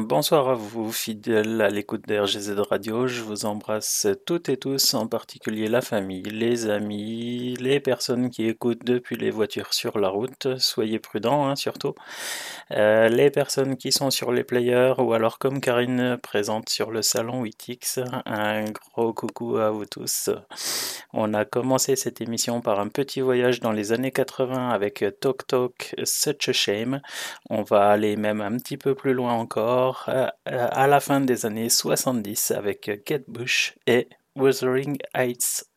bonsoir à vous, fidèles à l'écoute d'RGZ Radio. Je vous embrasse toutes et tous, en particulier la famille, les amis, les personnes qui écoutent depuis les voitures sur la route. Soyez prudents, hein, surtout. Euh, les personnes qui sont sur les players, ou alors comme Karine présente sur le salon 8X, un gros coucou à vous tous. On a commencé cette émission par un petit voyage dans les années 80 avec Talk Talk, Such a Shame. On va aller même un petit peu plus loin encore euh, à la fin des années 70 avec Kate Bush et Wuthering Heights.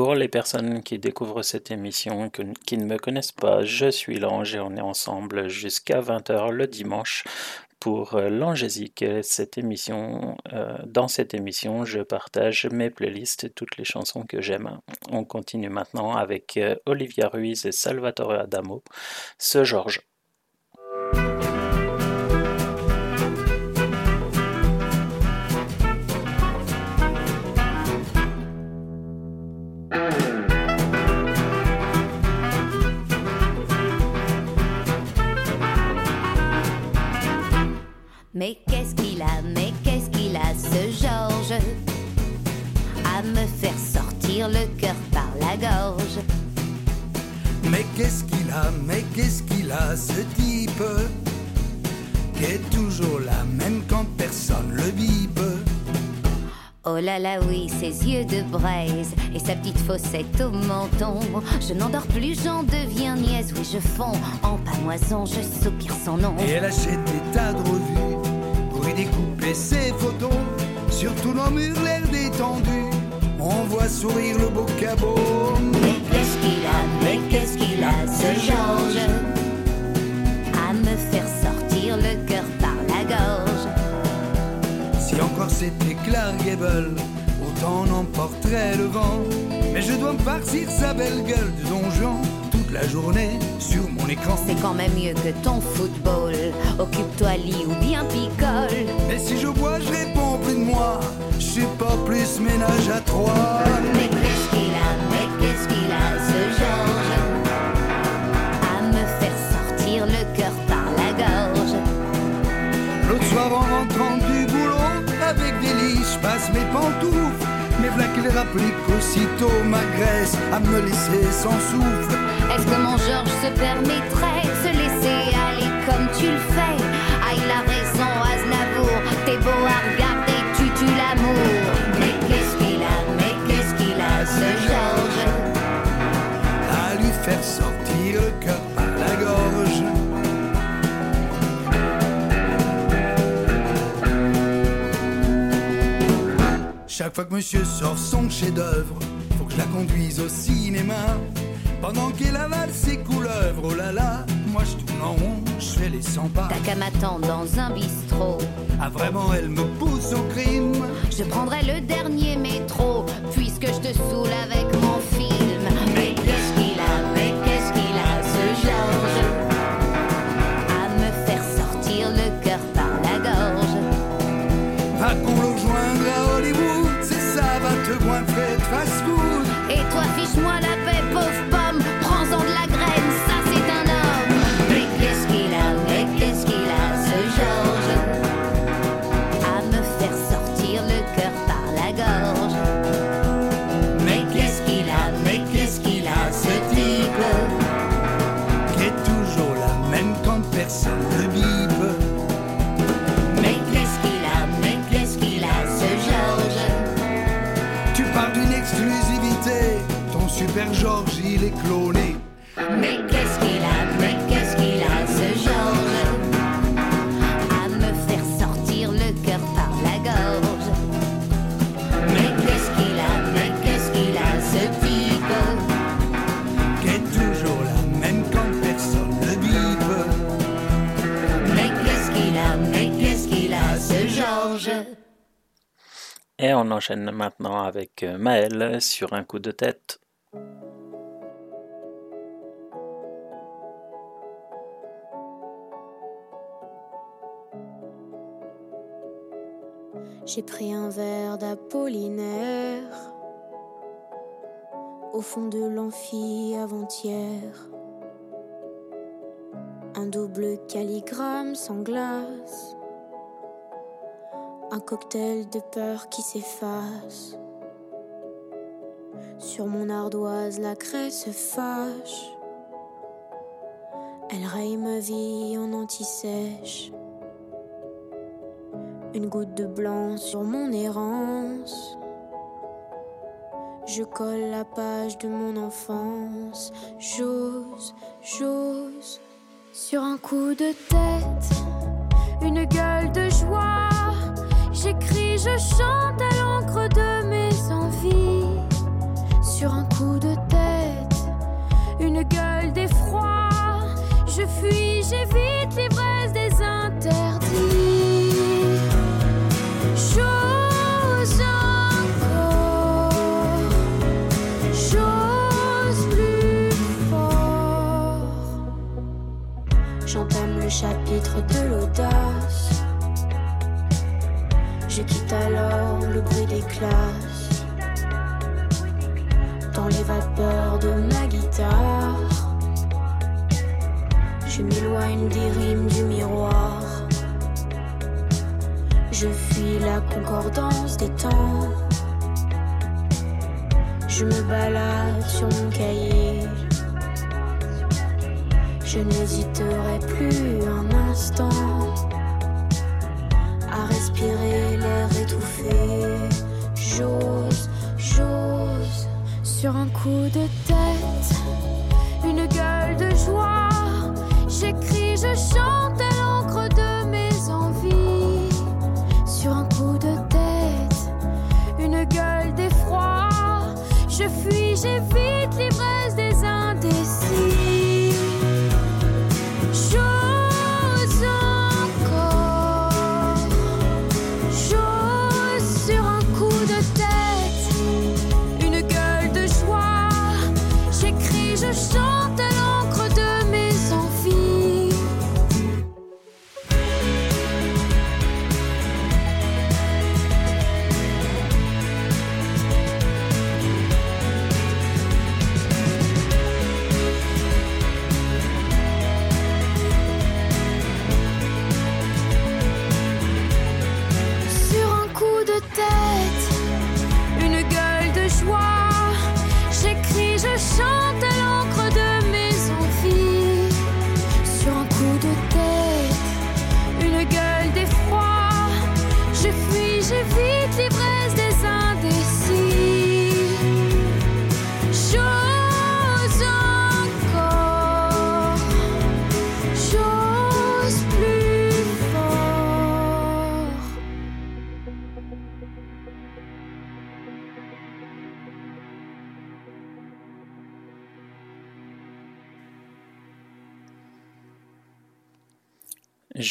Pour les personnes qui découvrent cette émission, qui ne me connaissent pas, je suis l'ange et on est ensemble jusqu'à 20h le dimanche pour euh, l'angésique. Cette émission, euh, dans cette émission, je partage mes playlists et toutes les chansons que j'aime. On continue maintenant avec euh, Olivia Ruiz et Salvatore Adamo, ce Georges. Braise et sa petite fossette au menton. Je n'endors plus, j'en deviens niaise, oui je fonds en pamoison, je soupire son nom. Et elle achète des tas de revues pour y découper ses photos. Sur tous nos murs, l'air détendu, on voit sourire le beau cabot. Mais qu'est-ce qu'il a, mais qu'est-ce qu'il a, ce Georges? À me faire sortir le cœur par la gorge. Si encore c'était Clark Gable, autant n'emporterait le vent. Mais je dois me farcir sa belle gueule de donjon toute la journée sur mon écran. C'est quand même mieux que ton football. Occupe-toi lit ou bien picole. Mais si je bois, je réponds plus de moi. Je suis pas plus ménage à trois. Mais qu'est-ce qu'il a, mais qu'est-ce qu'il a, ce Georges? À me faire sortir le cœur par la gorge. L'autre soir en rentrant du boulot, avec des lits, je passe mes pantoufles. Qu'il rapplique aussitôt ma graisse à me laisser sans souffle. Est-ce que mon Georges se permettrait de se laisser aller comme tu le fais? Ah, il a raison, Aznavour. T'es beau à regarder, tu tues l'amour. Mais qu'est-ce qu'il a, mais qu'est-ce qu'il a, ce Georges? À lui faire sortir Chaque fois que monsieur sort son chef-d'œuvre, faut que je la conduise au cinéma. Pendant qu'elle avale ses couleuvres, oh là là, moi je tourne en rond, je fais les 100 pas. T'as qu'à m'attendre dans un bistrot. Ah vraiment, elle me pousse au crime. Je prendrai le dernier métro, puisque je te saoule avec Et on enchaîne maintenant avec euh, Maël sur un coup de tête. J'ai pris un verre d'Apollinaire au fond de l'amphi avant-hier. Un double calligramme sans glace, un cocktail de peur qui s'efface. Sur mon ardoise, la craie se fâche. Elle raye ma vie en anti-sèche. Une goutte de blanc sur mon errance. Je colle la page de mon enfance. J'ose, j'ose. Sur un coup de tête, une gueule de joie. J'écris, je chante à l'encre de mes envies. Sur un coup de tête, une gueule. Alors le bruit des classes. Dans les vapeurs de ma guitare. Je m'éloigne des rimes du miroir. Je fuis la concordance des temps. Je me balade sur mon cahier. Je n'hésiterai plus un instant sur un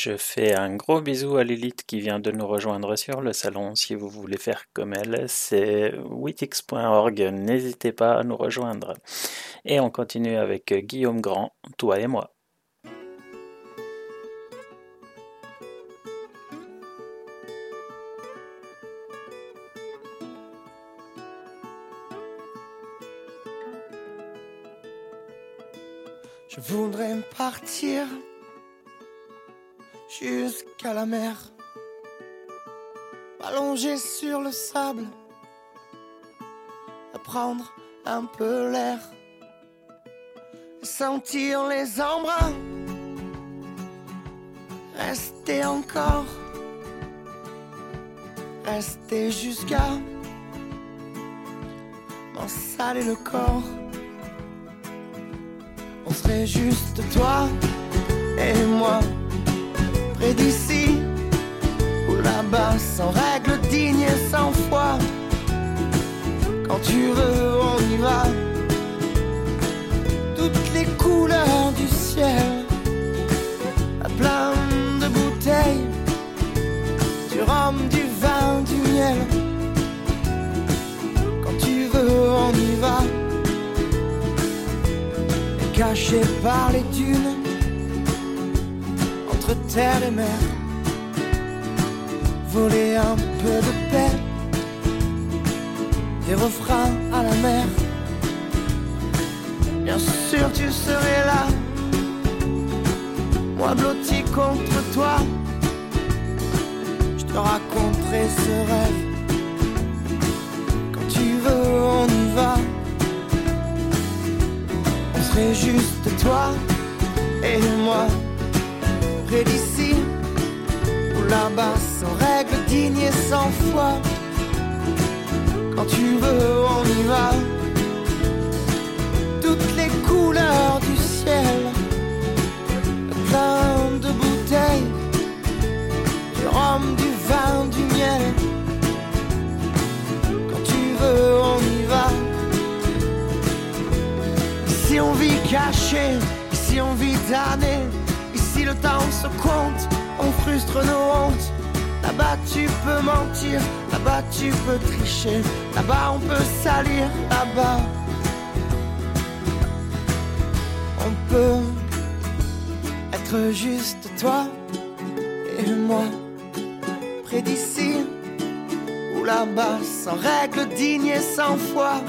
Je fais un gros bisou à Lilith qui vient de nous rejoindre sur le salon. Si vous voulez faire comme elle, c'est witix.org. N'hésitez pas à nous rejoindre. Et on continue avec Guillaume Grand, toi et moi. Je voudrais partir jusqu'à la mer, allongé sur le sable, à prendre un peu l'air, sentir les embruns, rester encore, rester jusqu'à m'en saler le corps. On serait juste toi et moi, près d'ici ou là-bas, sans règles dignes et sans foi. Quand tu veux, on y va. Toutes les couleurs du ciel, à plein de bouteilles, du rhum, du vin, du miel. Quand tu veux, on y va caché par les dunes, terre et mer, voler un peu de paix, des refrains à la mer. Bien sûr, tu serais là, moi blotti contre toi, je te raconterai ce rêve. Quand tu veux, on y va serait juste toi et moi, près d'ici ou là-bas, sans règles dignes et sans foi. Quand tu veux, on y va. Toutes les couleurs du ciel, plein de bouteilles, du rhum, du vin, du miel. Quand tu veux, on y va. Ici on vit caché, ici on vit damné, on se compte, on frustre nos hontes. Là-bas tu peux mentir, là-bas tu peux tricher, là-bas on peut salir, là-bas on peut être juste toi et moi, près d'ici ou là-bas, sans règles dignes et sans foi.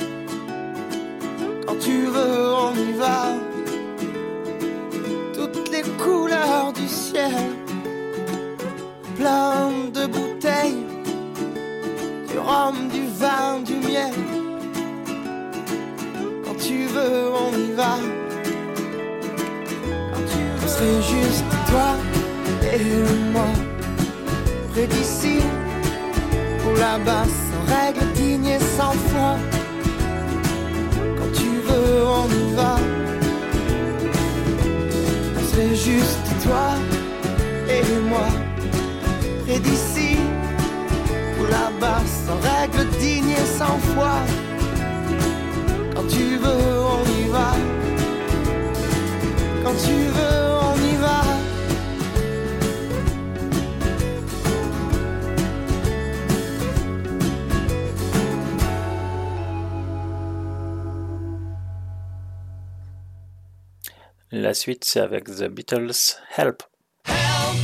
la suite, c'est avec The Beatles Help. Help,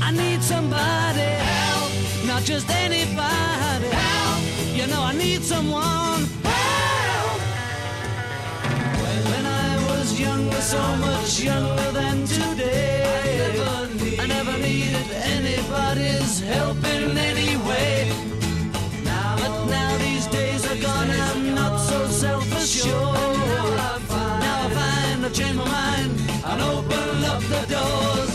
I need somebody. Help, not just anybody. Help, you know I need someone. Help. When I was younger, so much younger than today, I never needed anybody's help in any way. But now these days are gone, I'm not so self-assured. My mind and open up the doors.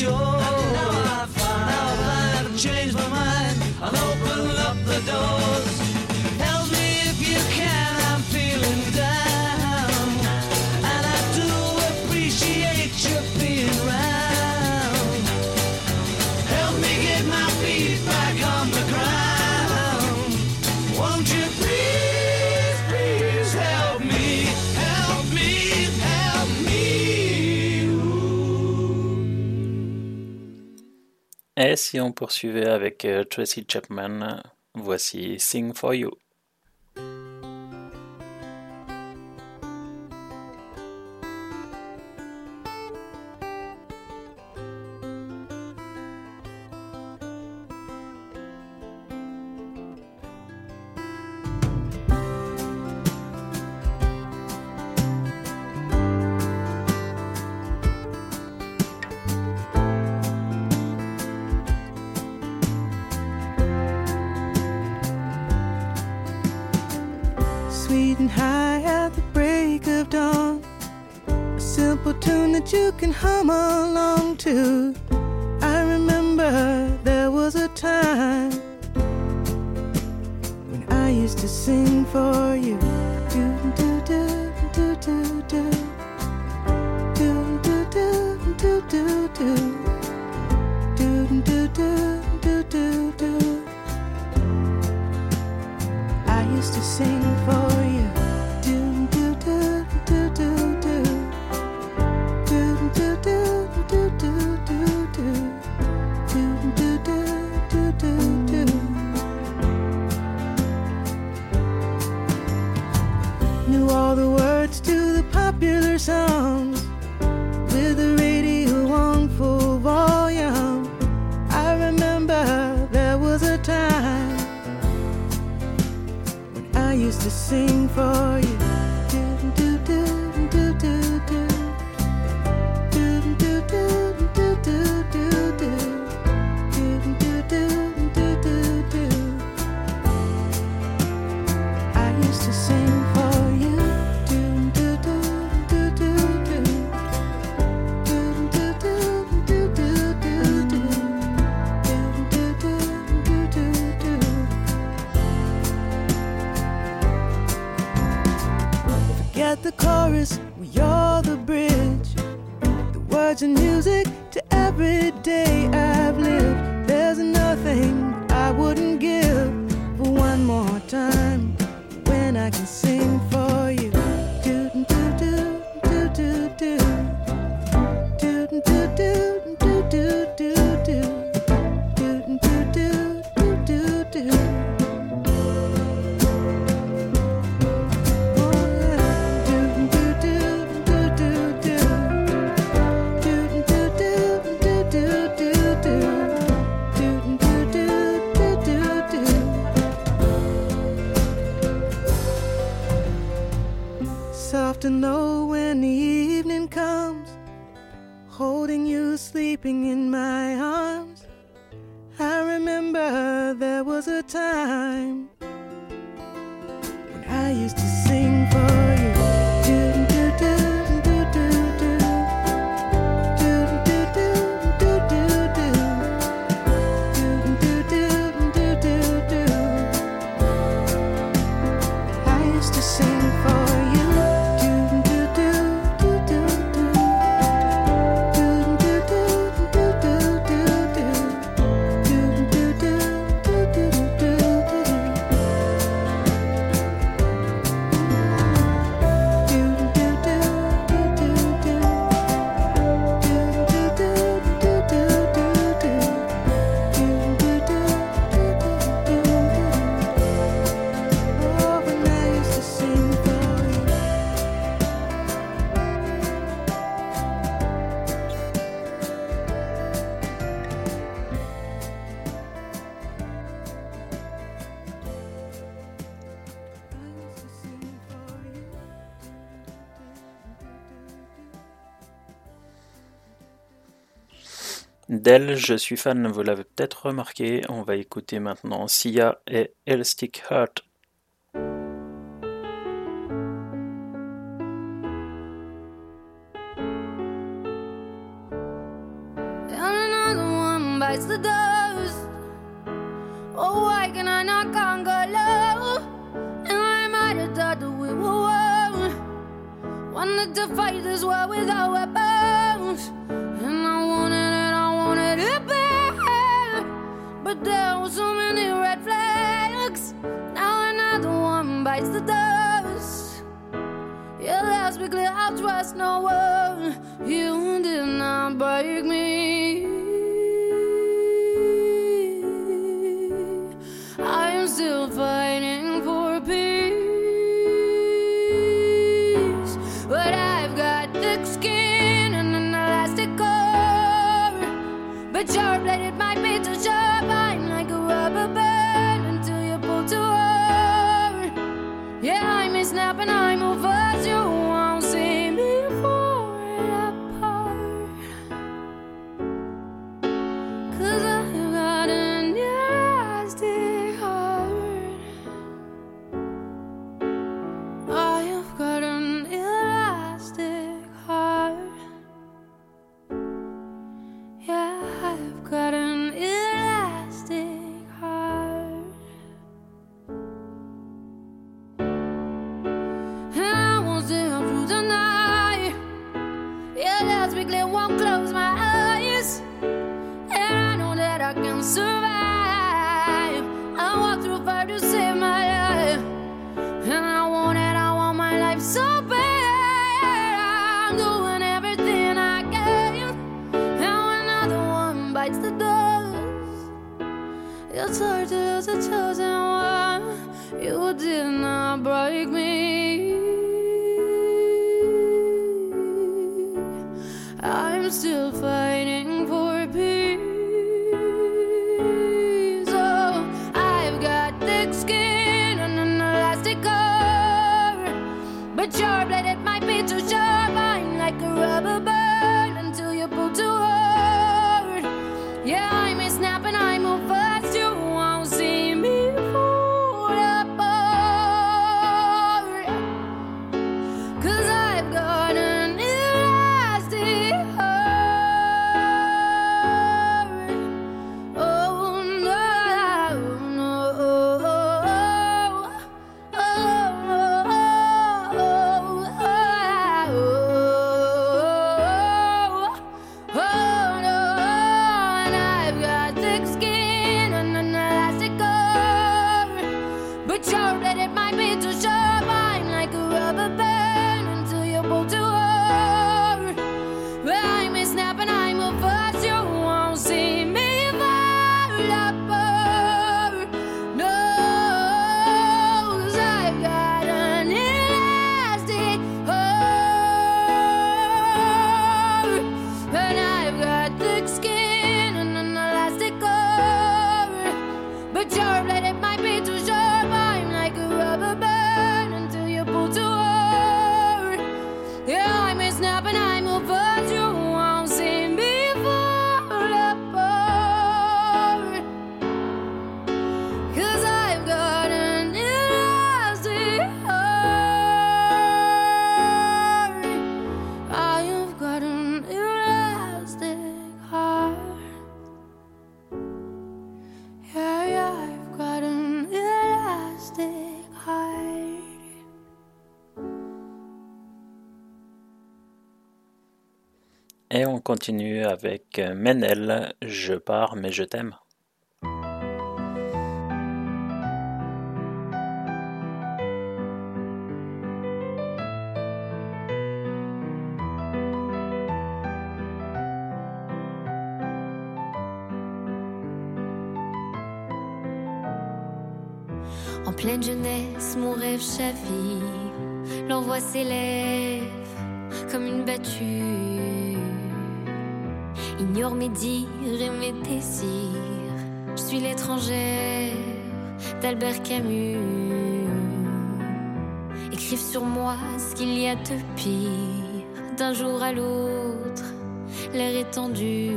canción. Et si on poursuivait avec euh, Tracy Chapman, euh, voici Sing for You. tune that you can hum along to. I remember there was a time when I used to sing for you. Do do do do do do do do do do do do. Do, do, do, do, do, do. I used to sing for you. used to sing for you. je suis fan, vous l'avez peut-être remarqué. On va écouter maintenant Sia et Elastic Heart. But there were so many red flags. Now another one bites the dust. Yeah, let's clear, I trust no one. You did not break me. on continue avec Menel, Je pars mais je t'aime. l'étranger d'Albert Camus écrivent sur moi ce qu'il y a de pire. D'un jour à l'autre, l'air est tendu.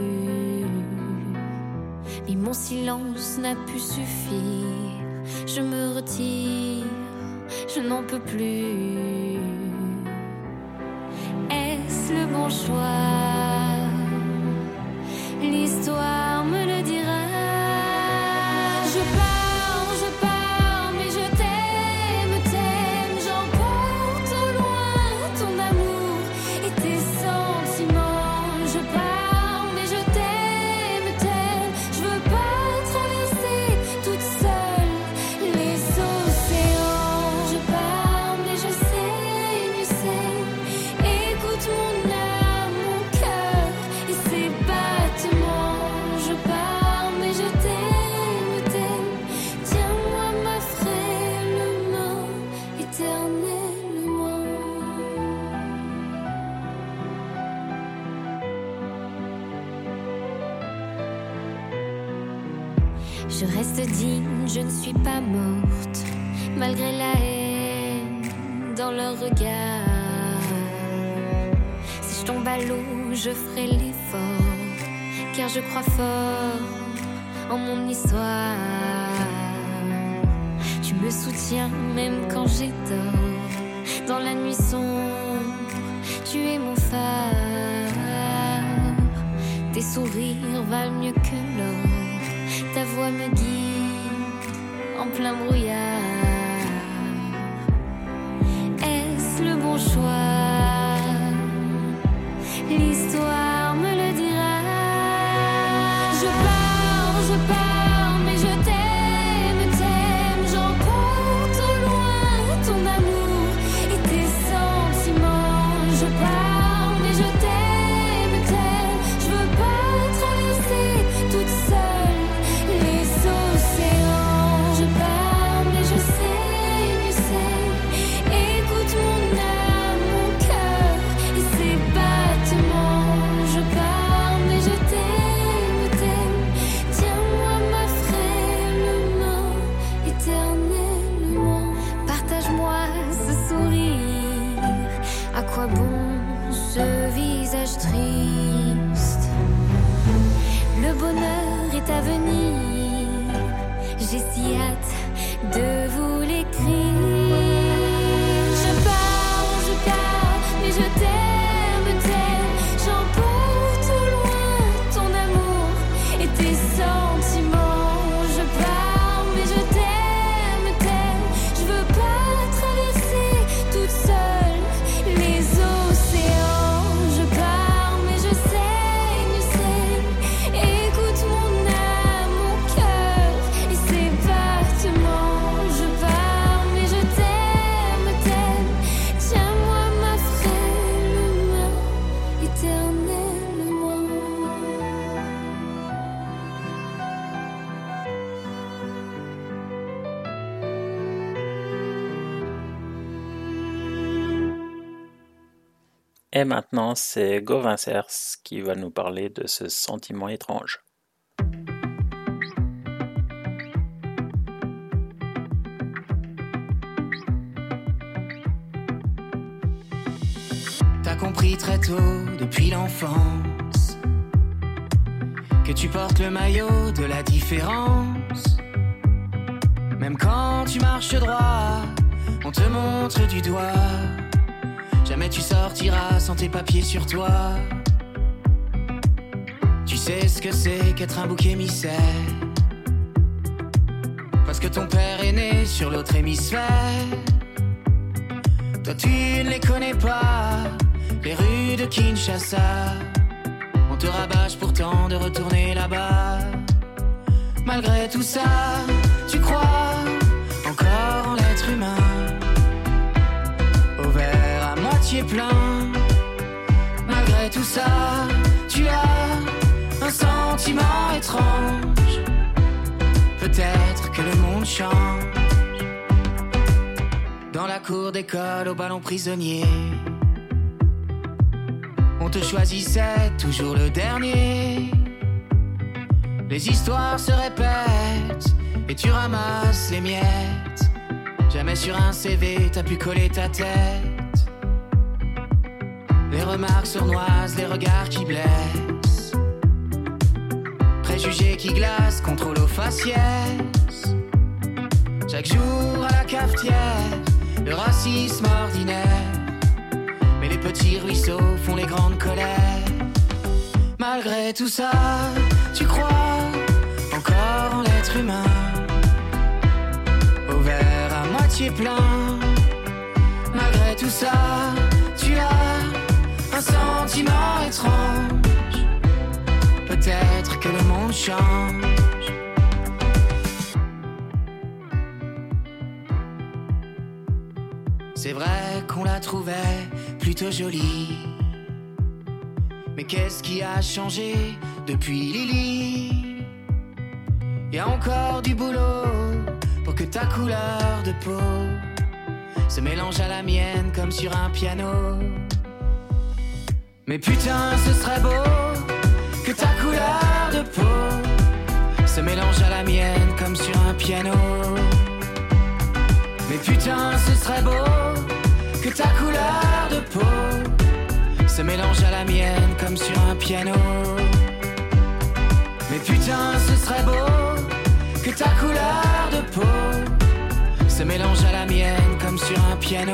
Mais mon silence n'a pu suffire. Je me retire, je n'en peux plus. Est-ce le bon choix? L'histoire. Je ne suis pas morte, malgré la haine dans leur regard. Si je tombe à l'eau, je ferai l'effort, car je crois fort en mon histoire. Tu me soutiens même quand j'ai tort, dans la nuit sombre, tu es mon phare. Tes sourires valent mieux que l'or, ta voix me guide plein brouillard. Est-ce le bon choix? L'histoire. Et maintenant, c'est Gauvin Cers qui va nous parler de ce sentiment étrange. T'as compris très tôt, depuis l'enfance, que tu portes le maillot de la différence. Même quand tu marches droit, on te montre du doigt tu sortiras sans tes papiers sur toi. Tu sais ce que c'est qu'être un bouc émissaire. Parce que ton père est né sur l'autre hémisphère. Toi tu ne les connais pas, les rues de Kinshasa. On te rabâche pourtant de retourner là-bas. Malgré tout ça, tu crois encore en l'être humain. Verre à moitié plein. Malgré tout ça, tu as un sentiment étrange. Peut-être que le monde change. Dans la cour d'école au ballon prisonnier. On te choisissait toujours le dernier. Les histoires se répètent et tu ramasses les miettes. Jamais sur un CV t'as pu coller ta tête. Les remarques sournoises, les regards qui blessent. Préjugés qui glacent, contrôle aux faciès. Chaque jour à la cafetière, le racisme ordinaire. Mais les petits ruisseaux font les grandes colères. Malgré tout ça, tu crois encore en l'être humain. Au verre à moitié plein. Étrange. Peut-être que le monde change. C'est vrai qu'on la trouvait plutôt jolie. Mais qu'est-ce qui a changé depuis Lily? Y a encore du boulot pour que ta couleur de peau se mélange à la mienne comme sur un piano. Mais putain, ce serait beau que ta couleur de peau se mélange à la mienne comme sur un piano. Mais putain, ce serait beau que ta couleur de peau se mélange à la mienne comme sur un piano. Mais putain, ce serait beau que ta couleur de peau se mélange à la mienne comme sur un piano.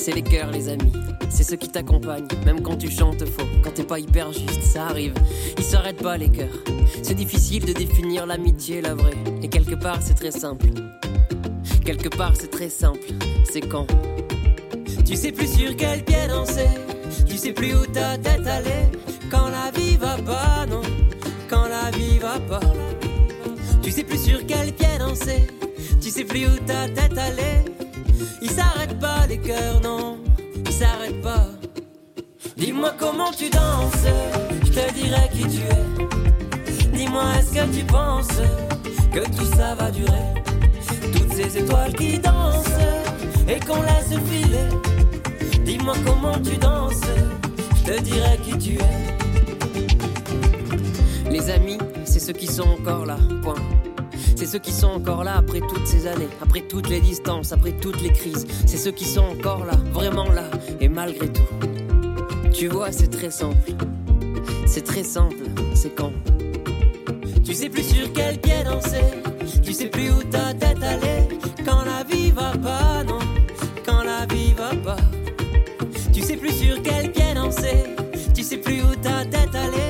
c'est les cœurs, les amis. C'est ceux qui t'accompagnent, même quand tu chantes faux. Quand t'es pas hyper juste, ça arrive. Ils s'arrêtent pas, les cœurs. C'est difficile de définir l'amitié, la vraie. Et quelque part, c'est très simple. Quelque part, c'est très simple. C'est quand tu sais plus sur quel pied danser. Tu sais plus où ta tête allait. Quand la vie va pas, non. Quand la vie va pas. Tu sais plus sur quel pied danser. Tu sais plus où ta tête allait. Ils s'arrêtent pas, les cœurs, non. Ils s'arrêtent pas. Dis-moi comment tu danses. Je te dirai qui tu es. Dis-moi, est-ce que tu penses que tout ça va durer? Toutes ces étoiles qui dansent et qu'on laisse filer. Dis-moi comment tu danses, je te dirai qui tu es. Les amis, c'est ceux qui sont encore là, point. C'est ceux qui sont encore là après toutes ces années, après toutes les distances, après toutes les crises. C'est ceux qui sont encore là, vraiment là, et malgré tout. Tu vois, c'est très simple. C'est très simple, c'est quand Tu sais plus sur quel pied danser, tu sais plus où ta tête allait. Quand la vie va pas, non, quand la vie va pas. Tu sais plus sur quel pied danser, tu sais plus où ta tête allait.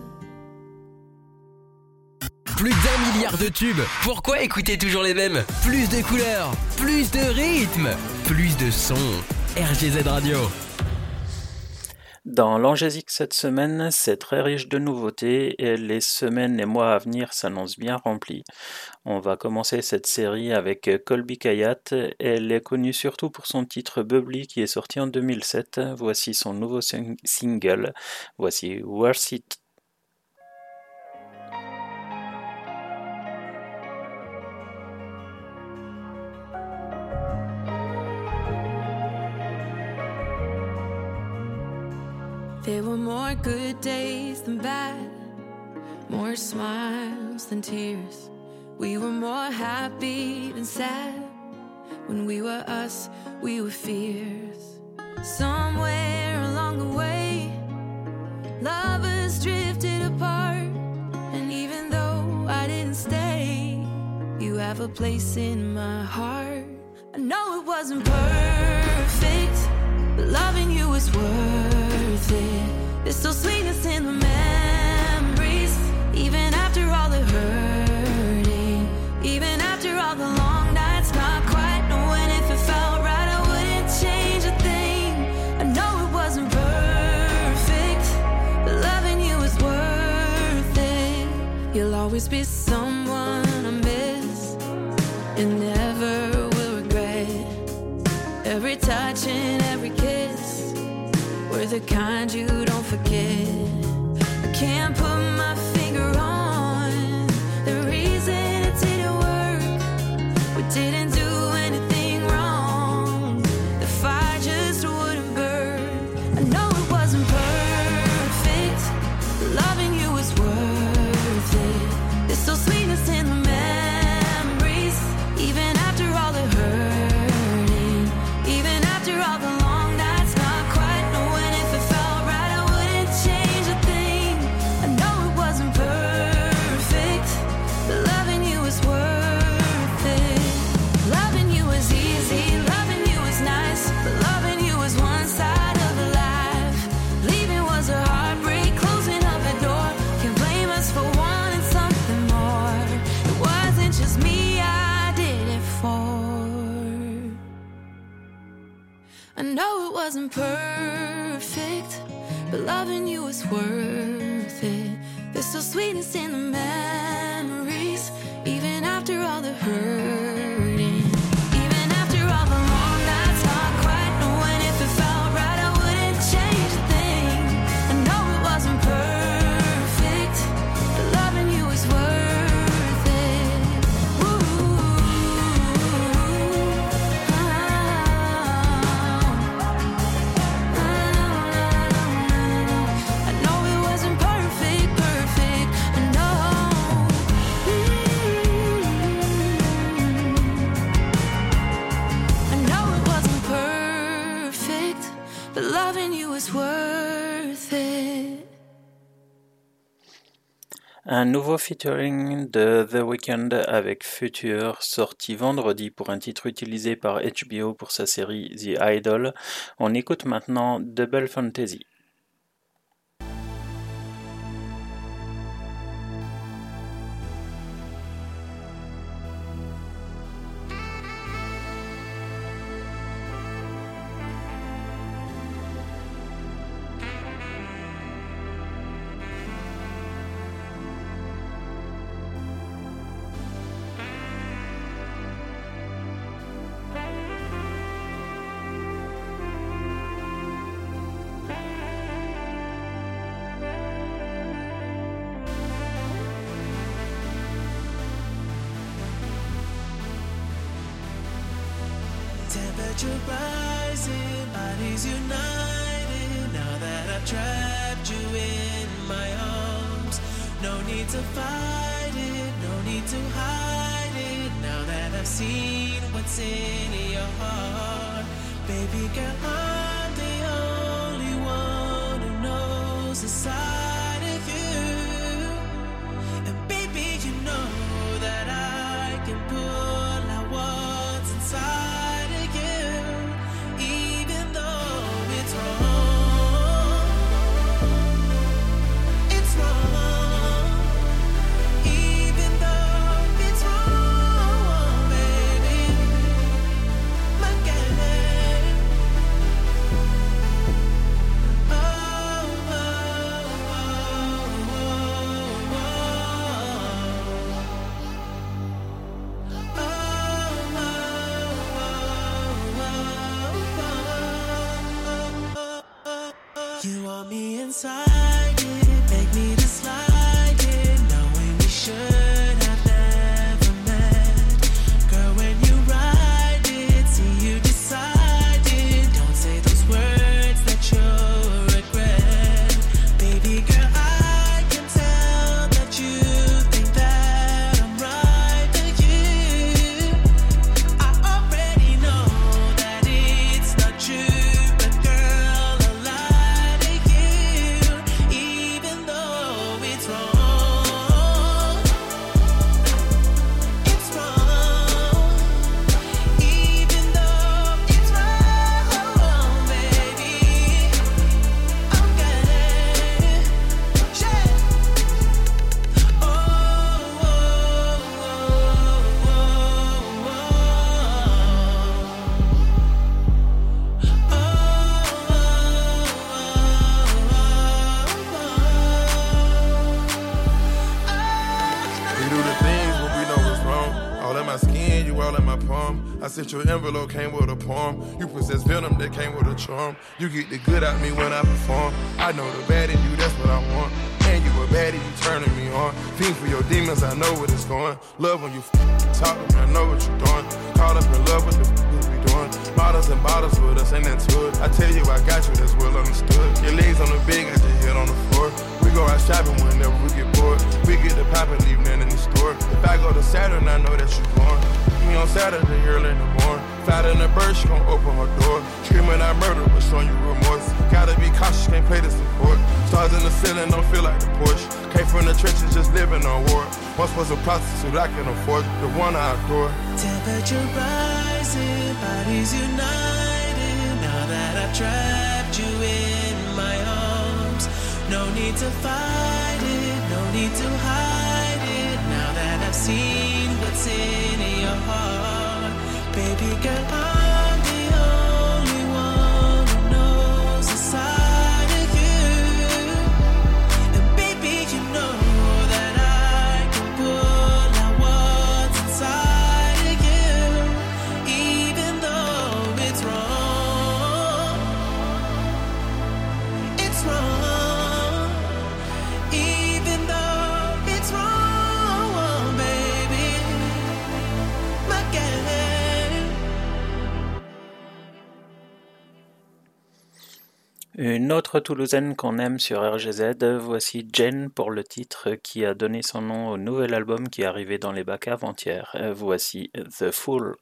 Plus d'un milliard de tubes. Pourquoi écouter toujours les mêmes? Plus de couleurs, plus de rythme, plus de sons. RGZ Radio. Dans l'Angésique cette semaine, c'est très riche de nouveautés et les semaines et mois à venir s'annoncent bien remplis. On va commencer cette série avec Colby Kayat. Elle est connue surtout pour son titre Bubbly qui est sorti en 2007. Voici son nouveau sing- single. Voici Worth It. There were more good days than bad, more smiles than tears. We were more happy than sad. When we were us, we were fierce. Somewhere along the way, lovers drifted apart. And even though I didn't stay, you have a place in my heart. I know it wasn't perfect, but loving you was worth There's still sweetness in the memories, even after all the hurting, featuring de The Weeknd avec Future, sorti vendredi pour un titre utilisé par HBO pour sa série The Idol. On écoute maintenant Double Fantasy. came with a poem. You possess venom that came with a charm. You get the good out me when I perform. I know the Once was a prostitute, I can afford the one I adore. Temperature rising, bodies united. Now that I've trapped you in my arms, no need to fight it, no need to hide it. Now that I've seen what's in your heart, baby girl. Une autre Toulousaine qu'on aime sur RGZ, voici Jen pour le titre qui a donné son nom au nouvel album qui est arrivé dans les bacs avant-hier. Euh, voici The Fool.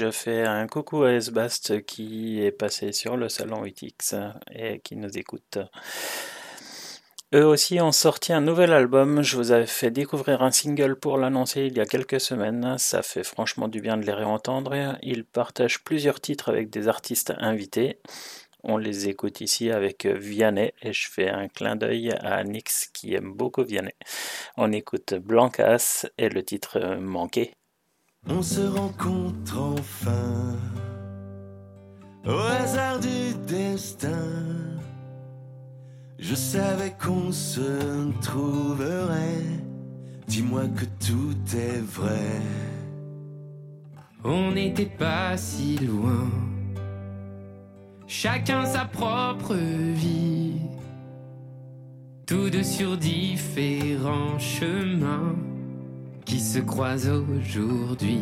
Je fais un coucou à Esbast qui est passé sur le salon UTX et qui nous écoute. Eux aussi ont sorti un nouvel album. Je vous avais fait découvrir un single pour l'annoncer il y a quelques semaines. Ça fait franchement du bien de les réentendre. Ils partagent plusieurs titres avec des artistes invités. On les écoute ici avec Vianney et je fais un clin d'œil à Nix qui aime beaucoup Vianney. On écoute Blancas et le titre Manqué. On se rencontre enfin au hasard du destin. Je savais qu'on se trouverait. Dis-moi que tout est vrai. On n'était pas si loin. Chacun sa propre vie. Tous deux sur différents chemins qui se croisent aujourd'hui.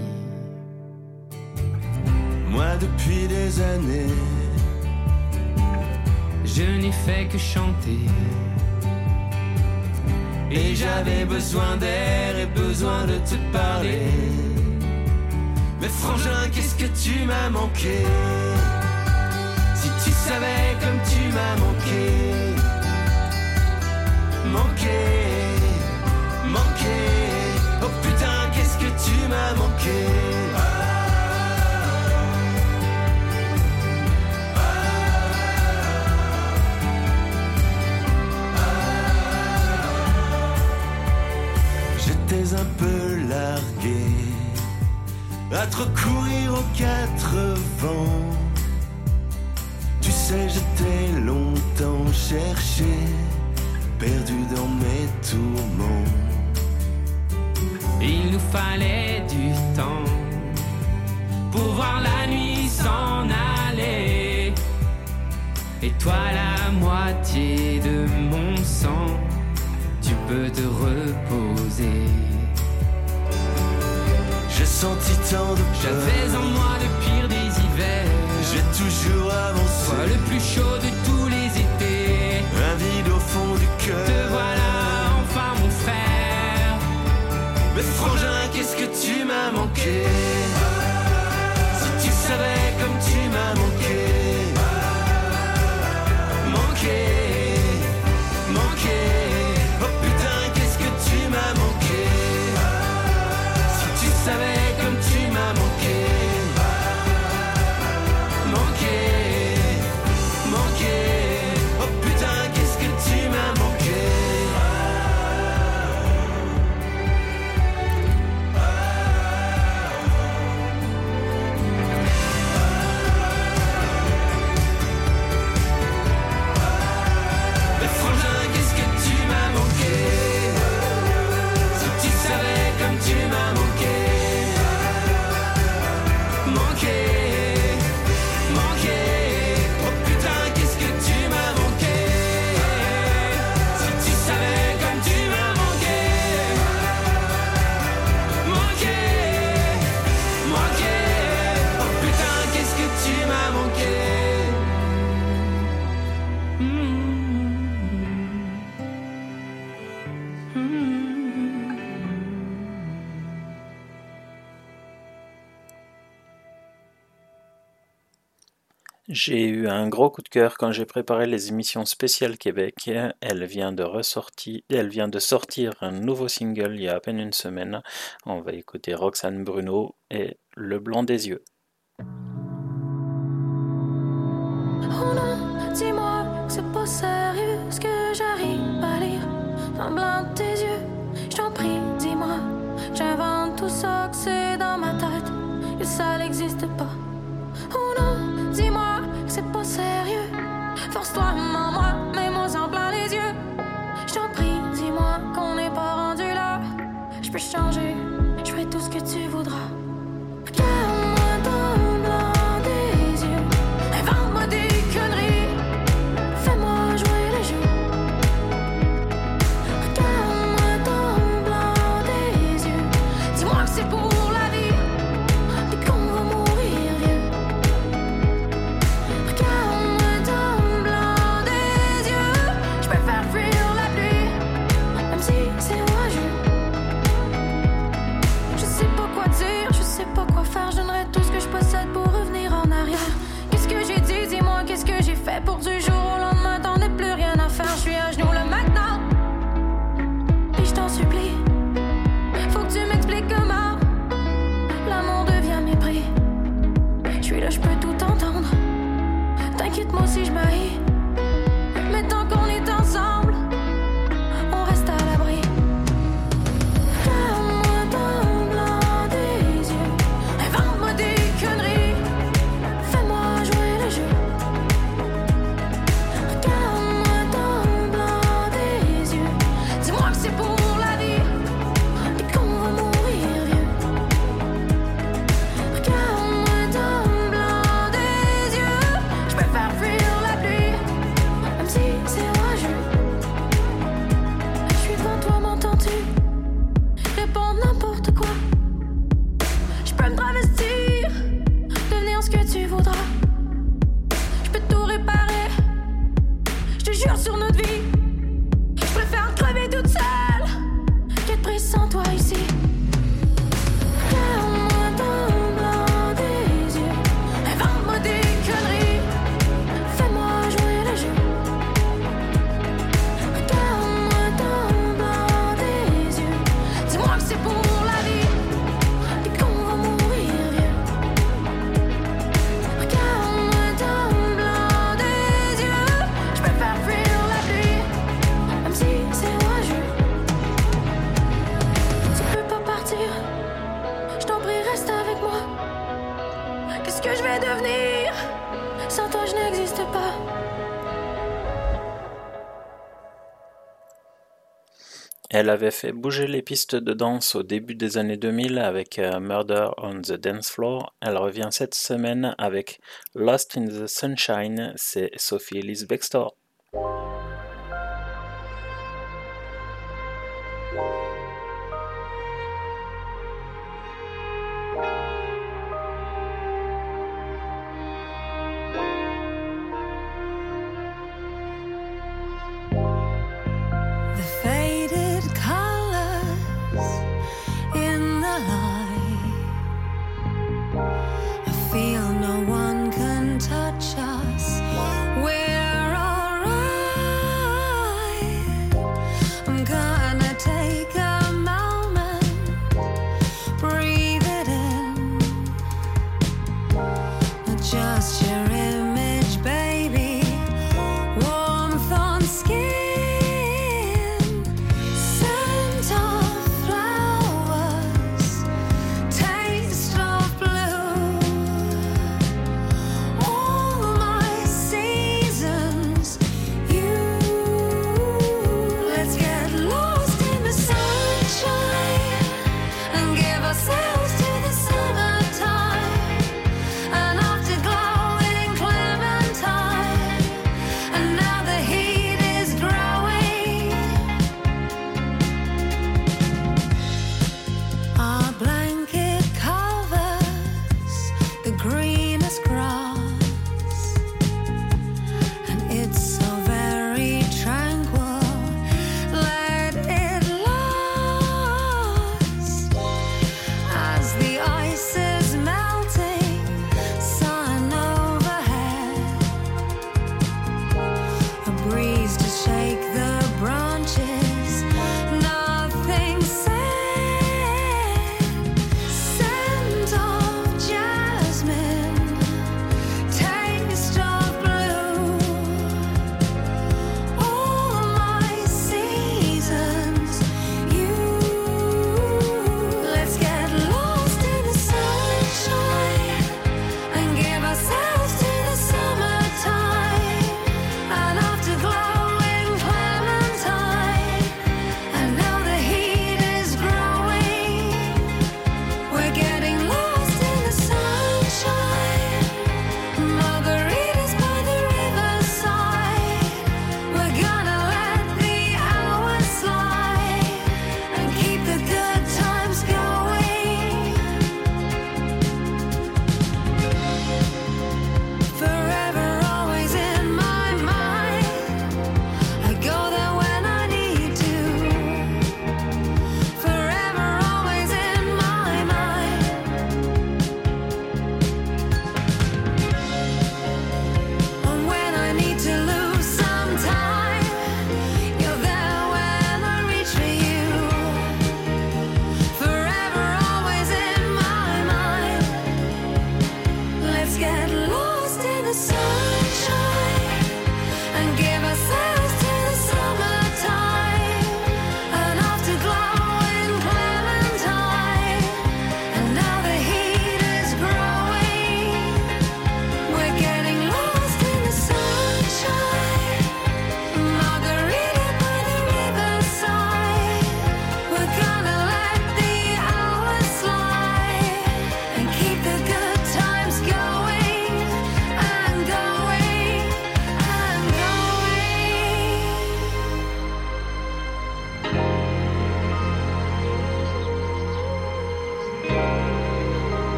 Moi depuis des années, Je n'ai fait que chanter. et j'avais besoin d'air et besoin de te parler. Mais frangin, qu'est-ce que tu m'as manqué? Si tu savais comme tu m'as manqué, manqué, manqué. Manqué J'étais un peu largué à te recourir aux quatre vents. Tu sais, je t'ai longtemps cherché, perdu dans mes tourments. Il nous fallait du temps pour voir la nuit s'en aller. Et toi, la moitié de mon sang, tu peux te reposer. J'ai senti tant de. J'avais en moi le pire des hivers. J'ai toujours avancé. Toi, le plus chaud de Frangin, qu'est-ce que tu m'as manqué? Si tu savais comme tu m'as manqué J'ai eu un gros coup de cœur quand j'ai préparé les émissions spéciales Québec. Elle vient de ressortir, elle vient de sortir un nouveau single il y a à peine une semaine. On va écouter Roxane Bruno et Le blanc des yeux. Oh non, dis-moi que c'est pas sérieux ce que j'arrive à lire dans le blanc de tes yeux. Je t'en prie, dis-moi, j'invente tout ça que c'est dans ma tête et ça n'existe pas. Oh non, dis-moi c'est pas sérieux. Force-toi, maman, mets-moi en plein les yeux. Je t'en prie, dis-moi qu'on n'est pas rendu là. Je peux changer, je fais tout ce que tu voudras. Elle avait fait bouger les pistes de danse au début des années 2000 avec euh, Murder on the Dance Floor. Elle revient cette semaine avec Lost in the Sunshine, c'est Sophie Elise Bextor.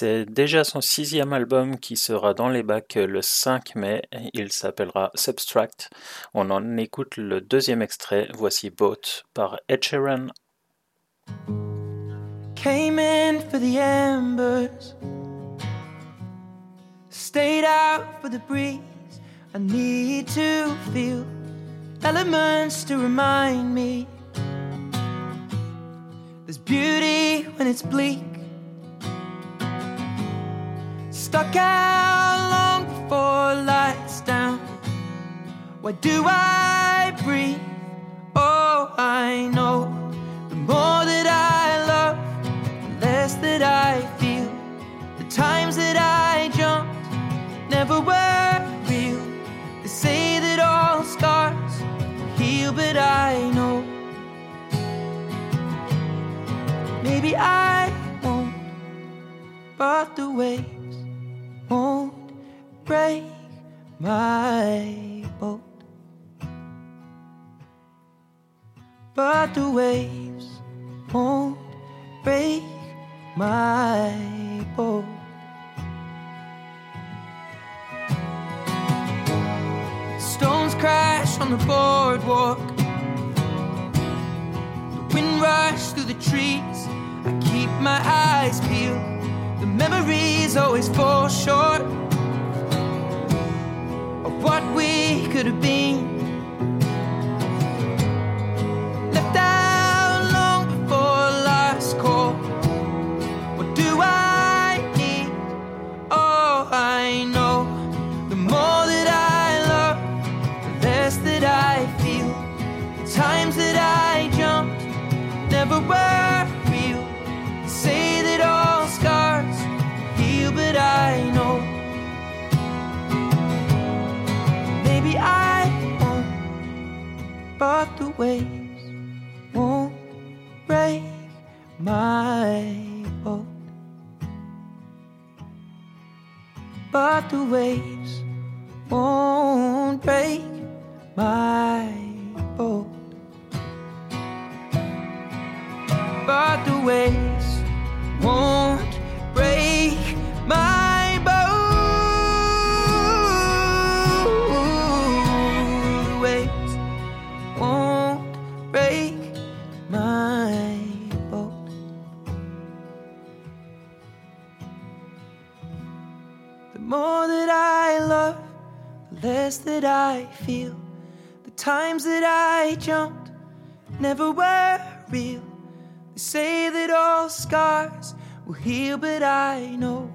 C'est déjà son sixième album qui sera dans les bacs le 5 mai. Il s'appellera Substract. On en écoute le deuxième extrait. Voici Boat par Ed Sheeran. Came in for the embers, stayed out for the breeze. I need to feel elements to remind me there's beauty when it's bleak. Stuck out long before lights down. Why do I breathe? Oh, I know the more that I love the less that I feel. The times that I jumped never were real. They say that all scars heal, but I know maybe I won't, but the won't break my boat. But the waves won't break my boat. Stones crash on the boardwalk. The wind rushes through the trees. I keep my eyes peeled. The memories always fall short what we could have been. Waves won't break my boat. But the waves won't break my boat. But the waves won't less that I feel. The times that I jumped never were real. They say that all scars will heal, but I know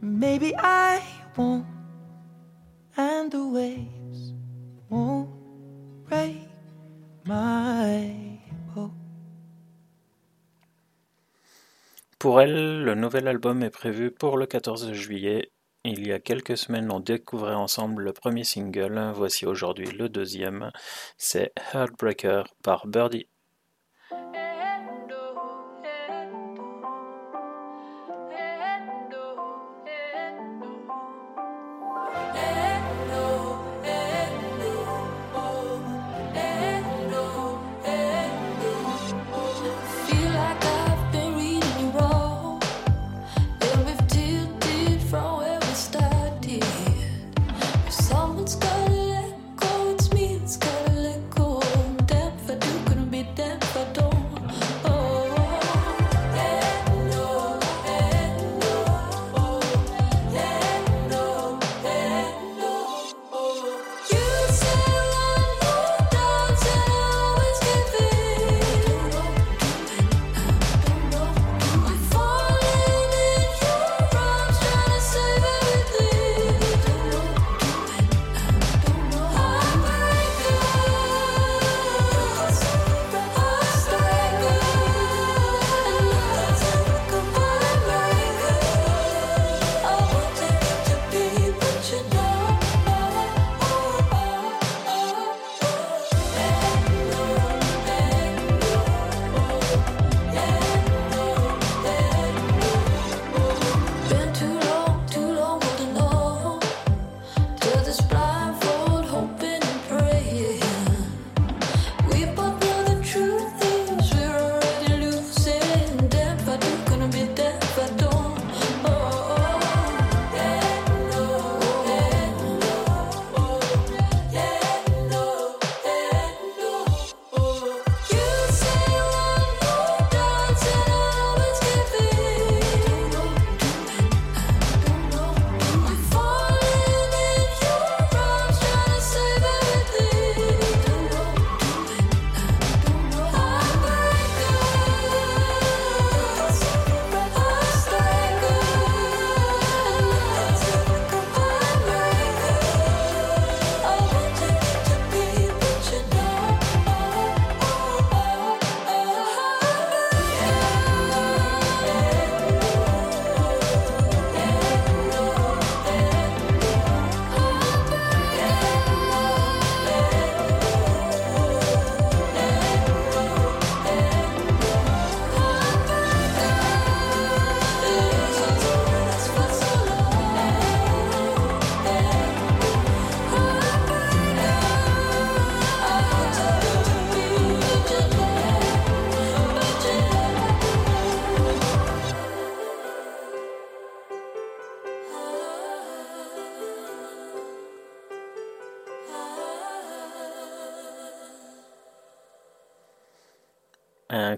maybe I won't, and the waves won't break my. Pour elle, le nouvel album est prévu pour le 14 juillet. Il y a quelques semaines, on découvrait ensemble le premier single. Voici aujourd'hui le deuxième. C'est Heartbreaker par Birdie.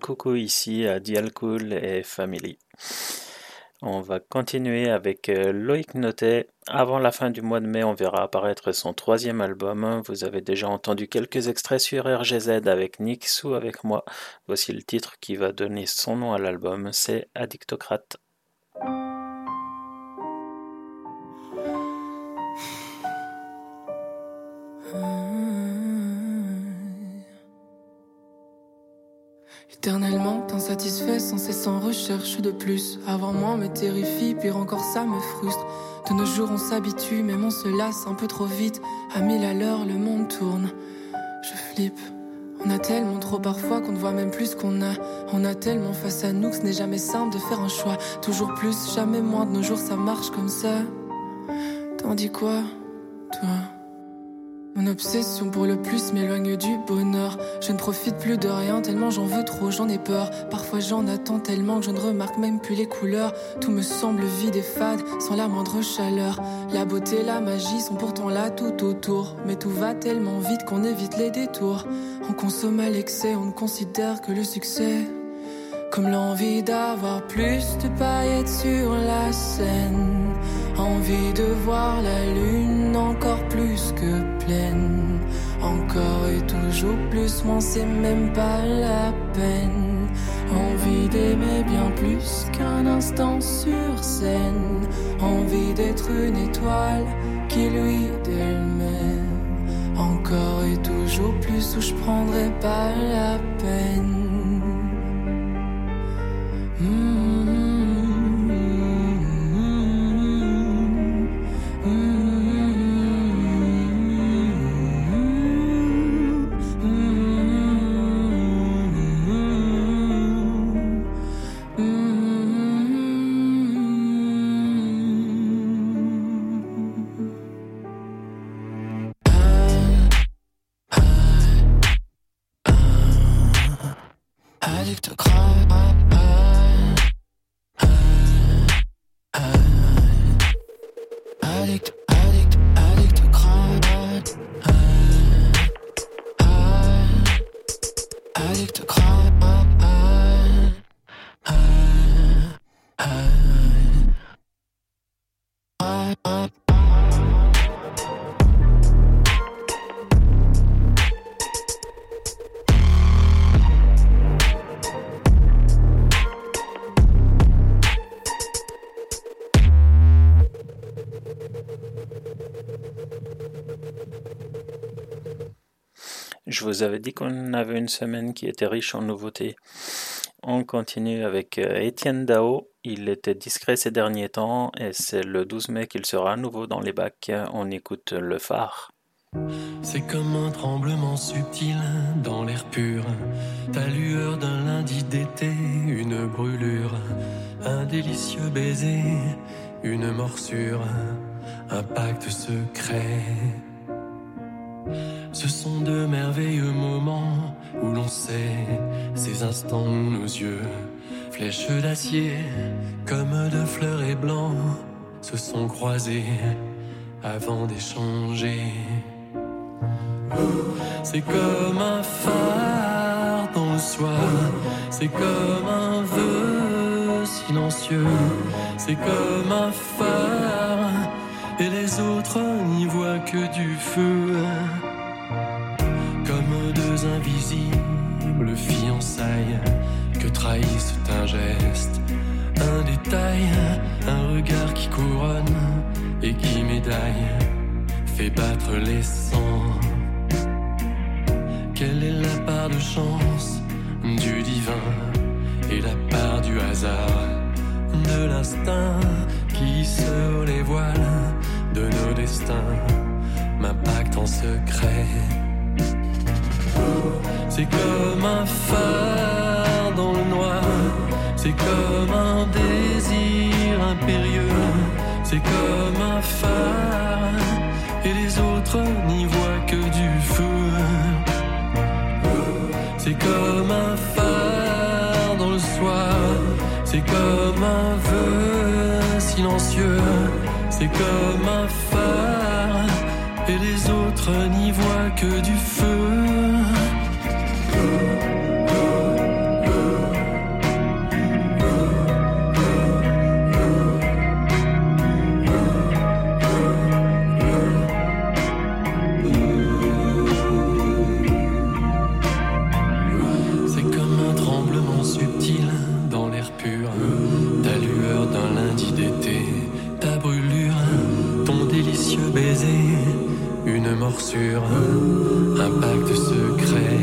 Coucou ici à Dialcool et Family. On va continuer avec euh, Loïc Notet. Avant la fin du mois de mai, on verra apparaître son troisième album. Vous avez déjà entendu quelques extraits sur RGZ avec Nix ou avec moi. Voici le titre qui va donner son nom à l'album, c'est Addictocrate. Éternellement insatisfait, sans cesse en recherche de plus. Avoir moins me terrifie, pire encore ça me frustre. De nos jours on s'habitue, même on se lasse un peu trop vite. À mille à l'heure, le monde tourne. Je flippe. On a tellement trop parfois qu'on ne voit même plus ce qu'on a. On a tellement face à nous que ce n'est jamais simple de faire un choix. Toujours plus, jamais moins. De nos jours ça marche comme ça. T'en dis quoi, toi? Mon obsession pour le plus m'éloigne du bonheur. Je ne profite plus de rien tellement j'en veux trop, j'en ai peur. Parfois j'en attends tellement que je ne remarque même plus les couleurs. Tout me semble vide et fade, sans la moindre chaleur. La beauté, la magie sont pourtant là tout autour. Mais tout va tellement vite qu'on évite les détours. On consomme à l'excès, on ne considère que le succès. Comme l'envie d'avoir plus de paillettes sur la scène. Envie de voir la lune encore plus que pleine. Encore et toujours plus, moins c'est même pas la peine. Envie d'aimer bien plus qu'un instant sur scène. Envie d'être une étoile qui lui d'elle-même. Encore et toujours plus où je prendrais pas la peine. Vous dit qu'on avait une semaine qui était riche en nouveautés. On continue avec euh, Étienne Dao. Il était discret ces derniers temps et c'est le 12 mai qu'il sera à nouveau dans les bacs. On écoute Le Phare. C'est comme un tremblement subtil dans l'air pur. Ta lueur d'un lundi d'été, une brûlure, un délicieux baiser, une morsure, un pacte secret. Ce sont de merveilleux moments où l'on sait ces instants où nos yeux, flèches d'acier, comme de fleurets blancs, se sont croisés avant d'échanger. C'est comme un phare dans le soir, c'est comme un vœu silencieux, c'est comme un phare, et les autres n'y voient que du feu. Comme deux invisibles fiançailles que trahissent un geste, un détail, un regard qui couronne et qui médaille, fait battre les sangs. Quelle est la part de chance du divin et la part du hasard, de l'instinct qui sur les voiles de nos destins m'impacte en secret. C'est comme un phare dans le noir, c'est comme un désir impérieux, c'est comme un phare et les autres n'y voient que du feu. C'est comme un phare un vœu silencieux, c'est comme un phare, et les autres n'y voient que du feu. Morsure, un pacte secret.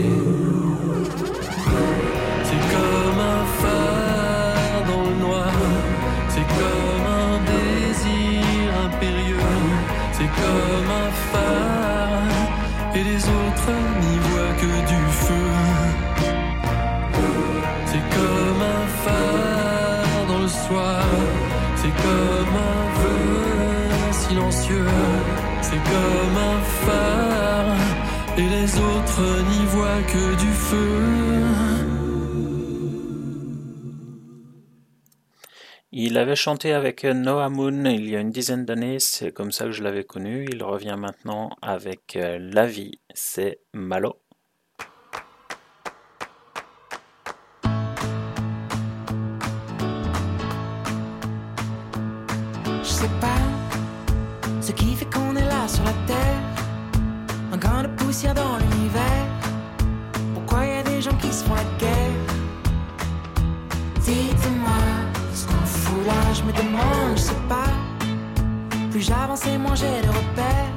C'est comme un phare dans le noir, c'est comme un désir impérieux, c'est comme un phare, et les autres n'y voient que du feu. C'est comme un phare dans le soir, c'est comme un vœu silencieux, c'est comme un phare, et les autres n'y voient que du feu. Il avait chanté avec Noah Moon il y a une dizaine d'années, c'est comme ça que je l'avais connu. Il revient maintenant avec euh, La vie, c'est Malo. Dans l'univers. Pourquoi y a des gens qui se font la guerre? Dites-moi ce qu'on fout là, je me demande, je sais pas. Plus j'avance et moins j'ai de repères.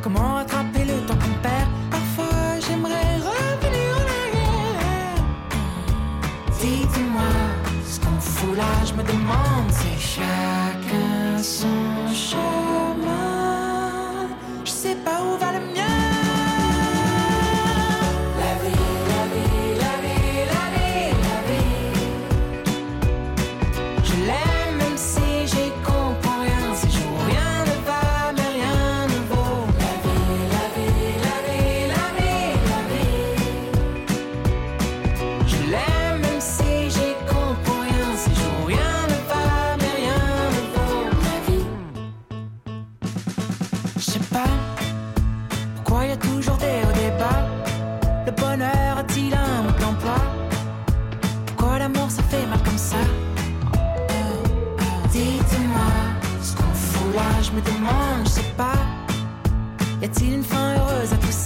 Comment rattraper le temps qu'on perd? Parfois j'aimerais revenir en arrière. Dites-moi ce qu'on fout là, je me demande, c'est chacun son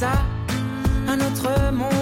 Un autre monde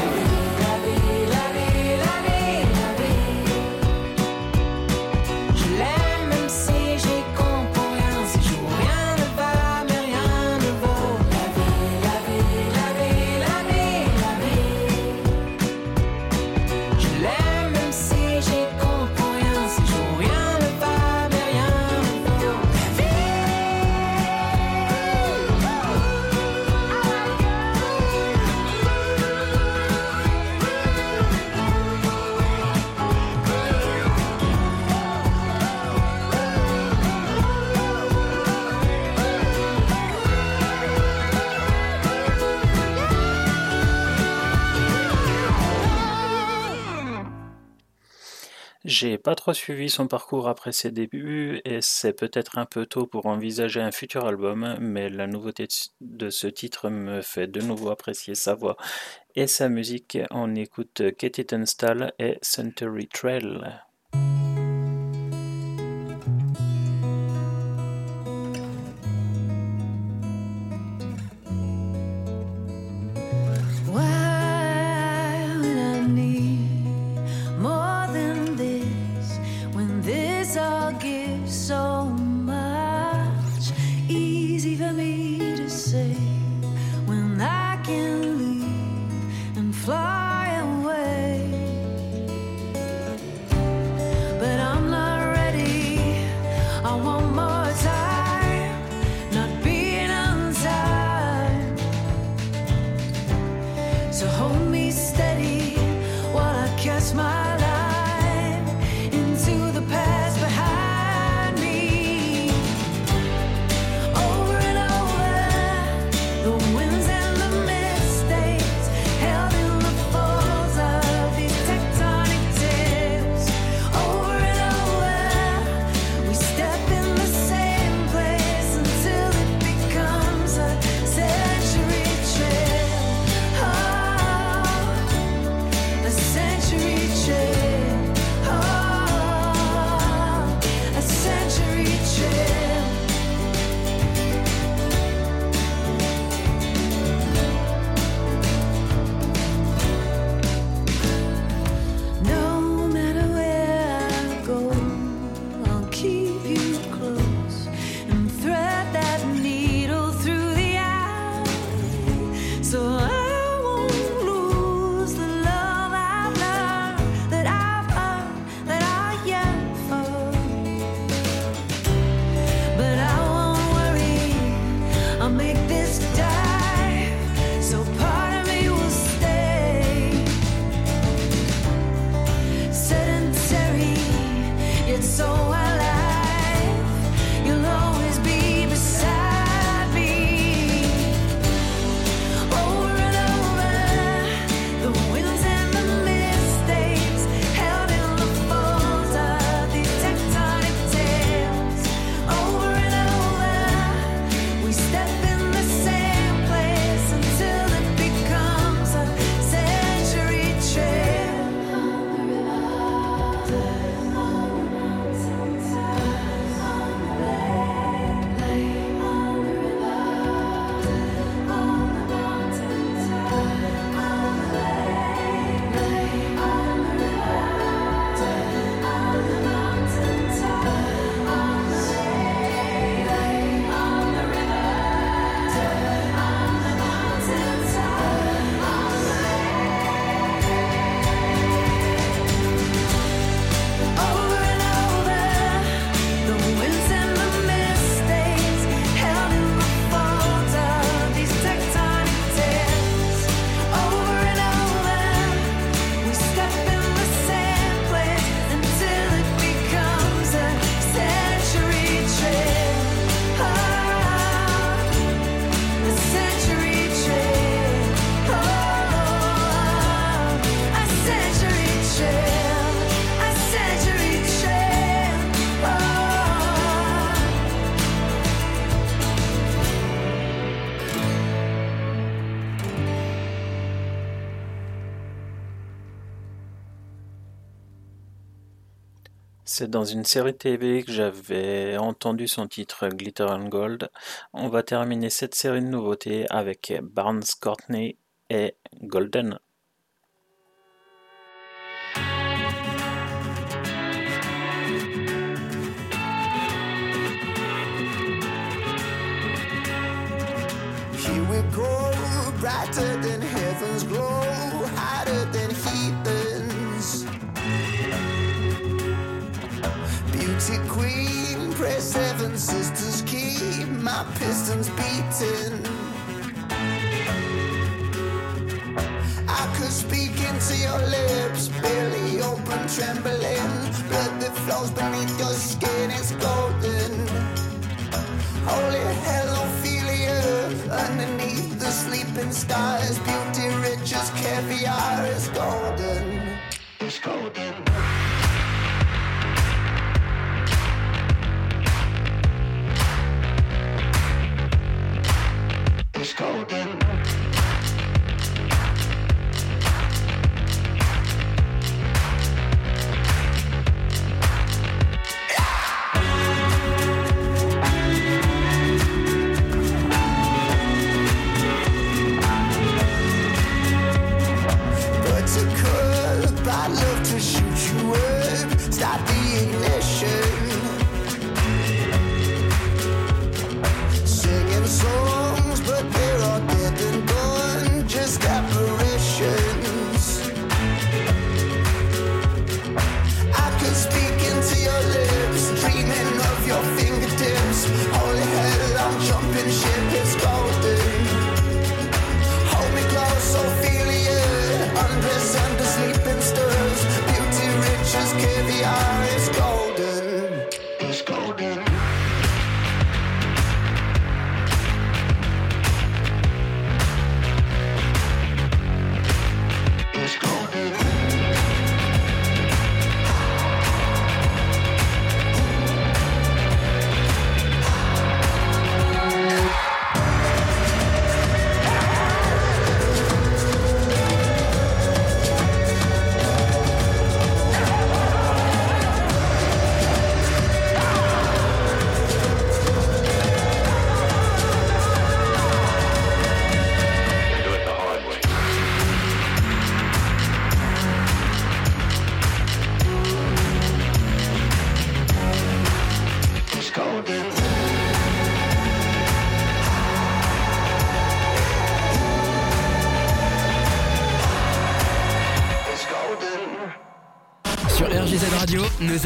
J'ai pas trop suivi son parcours après ses débuts et c'est peut-être un peu tôt pour envisager un futur album, mais la nouveauté de ce titre me fait de nouveau apprécier sa voix et sa musique. On écoute Katie Tunstall et Century Trail. C'est dans une série TV que j'avais entendu son titre Glitter and Gold. On va terminer cette série de nouveautés avec Barnes Courtney et Golden. sisters keep my pistons beating. I could speak into your lips, barely open, trembling. Blood that flows beneath your skin is golden. Holy hell, Ophelia, underneath the sleeping stars, beauty rich as caviar is golden. It's golden. golden.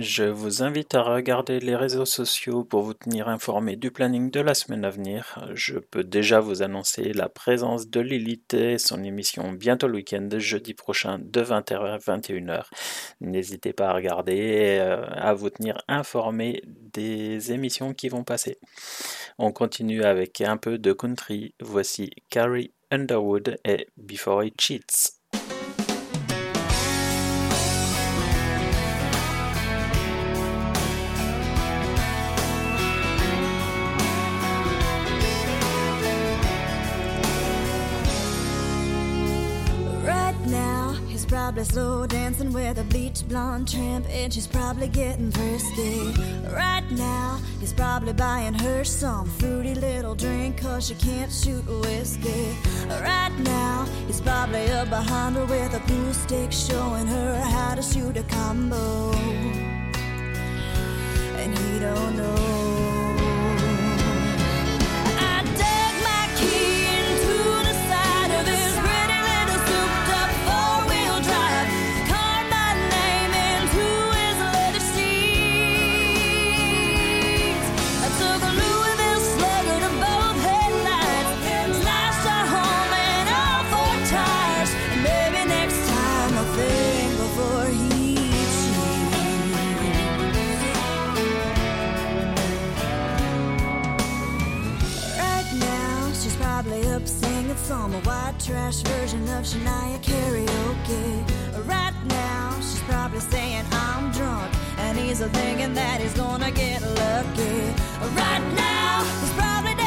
Je vous invite à regarder les réseaux sociaux pour vous tenir informé du planning de la semaine à venir. Je peux déjà vous annoncer la présence de Lilith et son émission bientôt le week-end, jeudi prochain de 20h à 21h. N'hésitez pas à regarder et euh, à vous tenir informé des émissions qui vont passer. On continue avec un peu de country. Voici Carrie Underwood et Before It Cheats. Probably slow dancing with a bleach blonde tramp, and she's probably getting frisky. Right now, he's probably buying her some fruity little drink, cause she can't shoot whiskey. Right now, he's probably up behind her with a pool stick, showing her how to shoot a combo. And he don't know. Singing some white trash version of Shania karaoke. Right now, she's probably saying I'm drunk, and he's a thinking that he's gonna get lucky. Right now, he's probably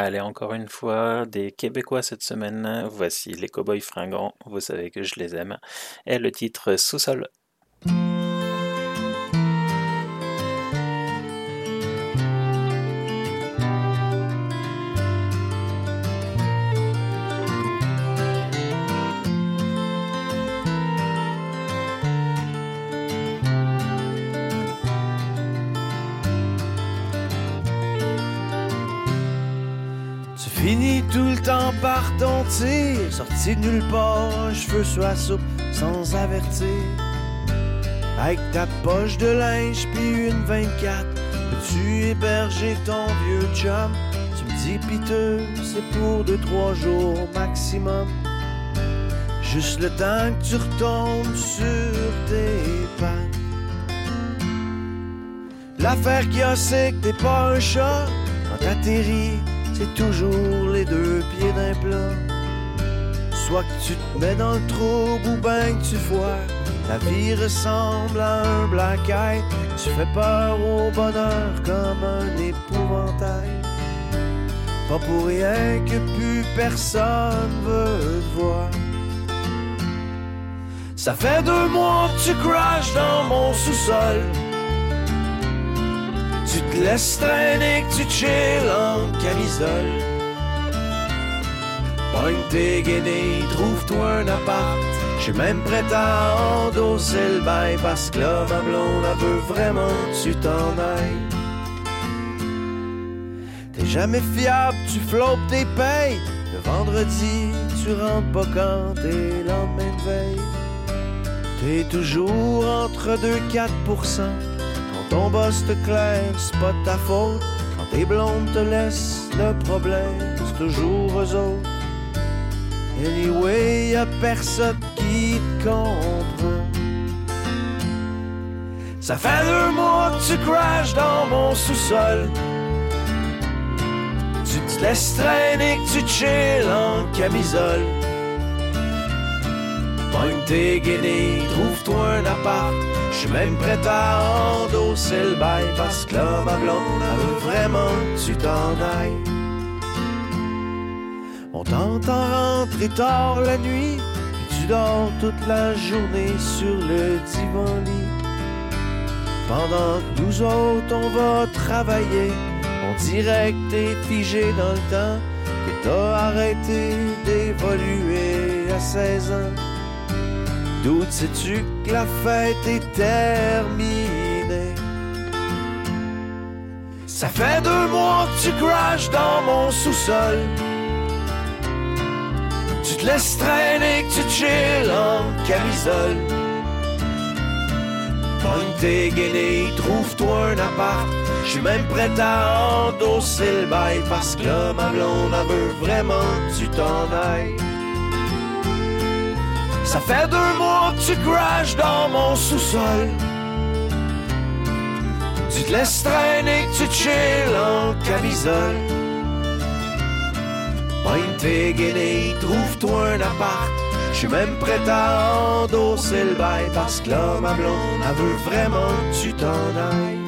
Allez, encore une fois, des Québécois cette semaine. Voici les Cowboys fringants. Vous savez que je les aime. Et le titre Sous-sol. Tout le temps par ton tir, sorti de nulle part, cheveux sur la soupe sans avertir. Avec ta poche de linge puis une 24, peux-tu héberger ton vieux chum? Tu me dis piteux, c'est pour deux, trois jours maximum. Juste le temps que tu retombes sur tes pattes. L'affaire qui a, c'est que t'es pas un chat. Quand t'atterris, c'est toujours les deux pieds d'un plat. Soit que tu te mets dans le trouble ou ben que tu foires. La vie ressemble à un black eye. Tu fais peur au bonheur comme un épouvantail. Pas pour rien que plus personne veut te voir. Ça fait deux mois que tu crashes dans mon sous-sol. Te laisses traîner, que tu chill en camisole. Pogne tes guenilles, trouve-toi un appart. J'suis même prêt à endosser le bail parce que là, ma blonde, elle veut vraiment que tu t'en ailles. T'es jamais fiable, tu flottes tes payes. Le vendredi, tu rentres pas quand t'es lendemain de veille. T'es toujours entre 2-4%. Ton boss te claire, c'est pas ta faute. Quand tes blondes te laissent, le problème, c'est toujours eux autres. Anyway, y a personne qui te comprend. Ça fait deux mois que tu crashes dans mon sous-sol. Tu te laisses traîner, que tu chill en camisole. Pogne tes guenilles, trouve-toi un appart. J'suis même prêt à endosser le bail parce que là, ma blonde, elle veut vraiment que tu t'en ailles. On t'entend rentrer tard la nuit, puis tu dors toute la journée sur le divan lit. Pendant que nous autres, on va travailler, on dirait que t'es figé dans le temps, que t'as arrêté d'évoluer à 16 ans. D'où sais-tu que la fête est terminée? Ça fait deux mois que tu crashes dans mon sous-sol. Tu te laisses traîner, que tu chill en camisole. Pogne tes guenilles, trouve-toi un appart. J'suis même prêt à endosser le bail parce que là, ma blonde, elle vraiment tu t'en ailles. Ça fait deux mois que tu crashes dans mon sous-sol. Tu te laisses traîner, tu chill en camisole. Pogne tes guenilles, trouve-toi un appart. J'suis même prêt à endosser le bail parce que là, ma blonde, elle veut vraiment que tu t'en ailles.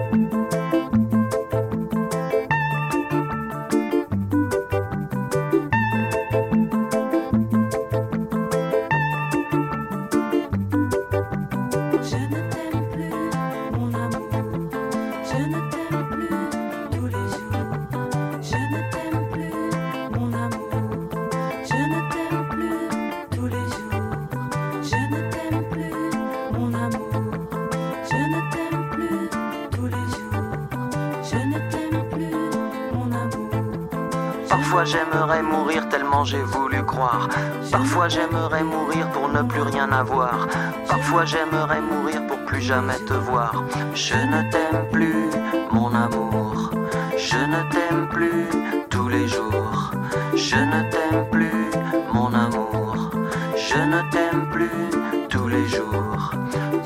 Parfois j'aimerais mourir tellement j'ai voulu croire. Parfois j'aimerais mourir pour ne plus rien avoir. Parfois j'aimerais mourir pour plus jamais te voir. Je ne t'aime plus, mon amour. Je ne t'aime plus tous les jours. Je ne t'aime plus, mon amour. Je ne t'aime plus tous les jours.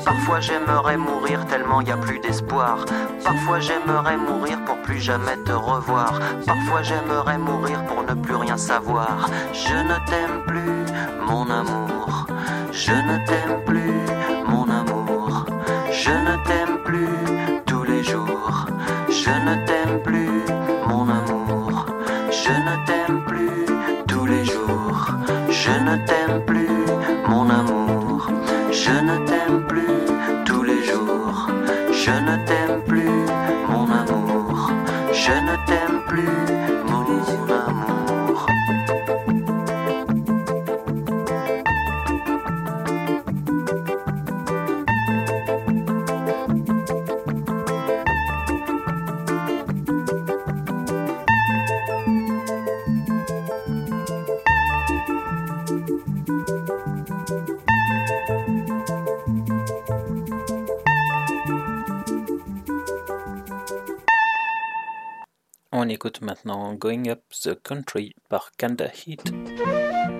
Parfois j'aimerais mourir tellement y a plus d'espoir. Parfois j'aimerais mourir pour jamais te revoir. Parfois j'aimerais mourir pour ne plus rien savoir. Je ne t'aime plus, mon amour. Je ne t'aime plus, going up the country park kinda heat.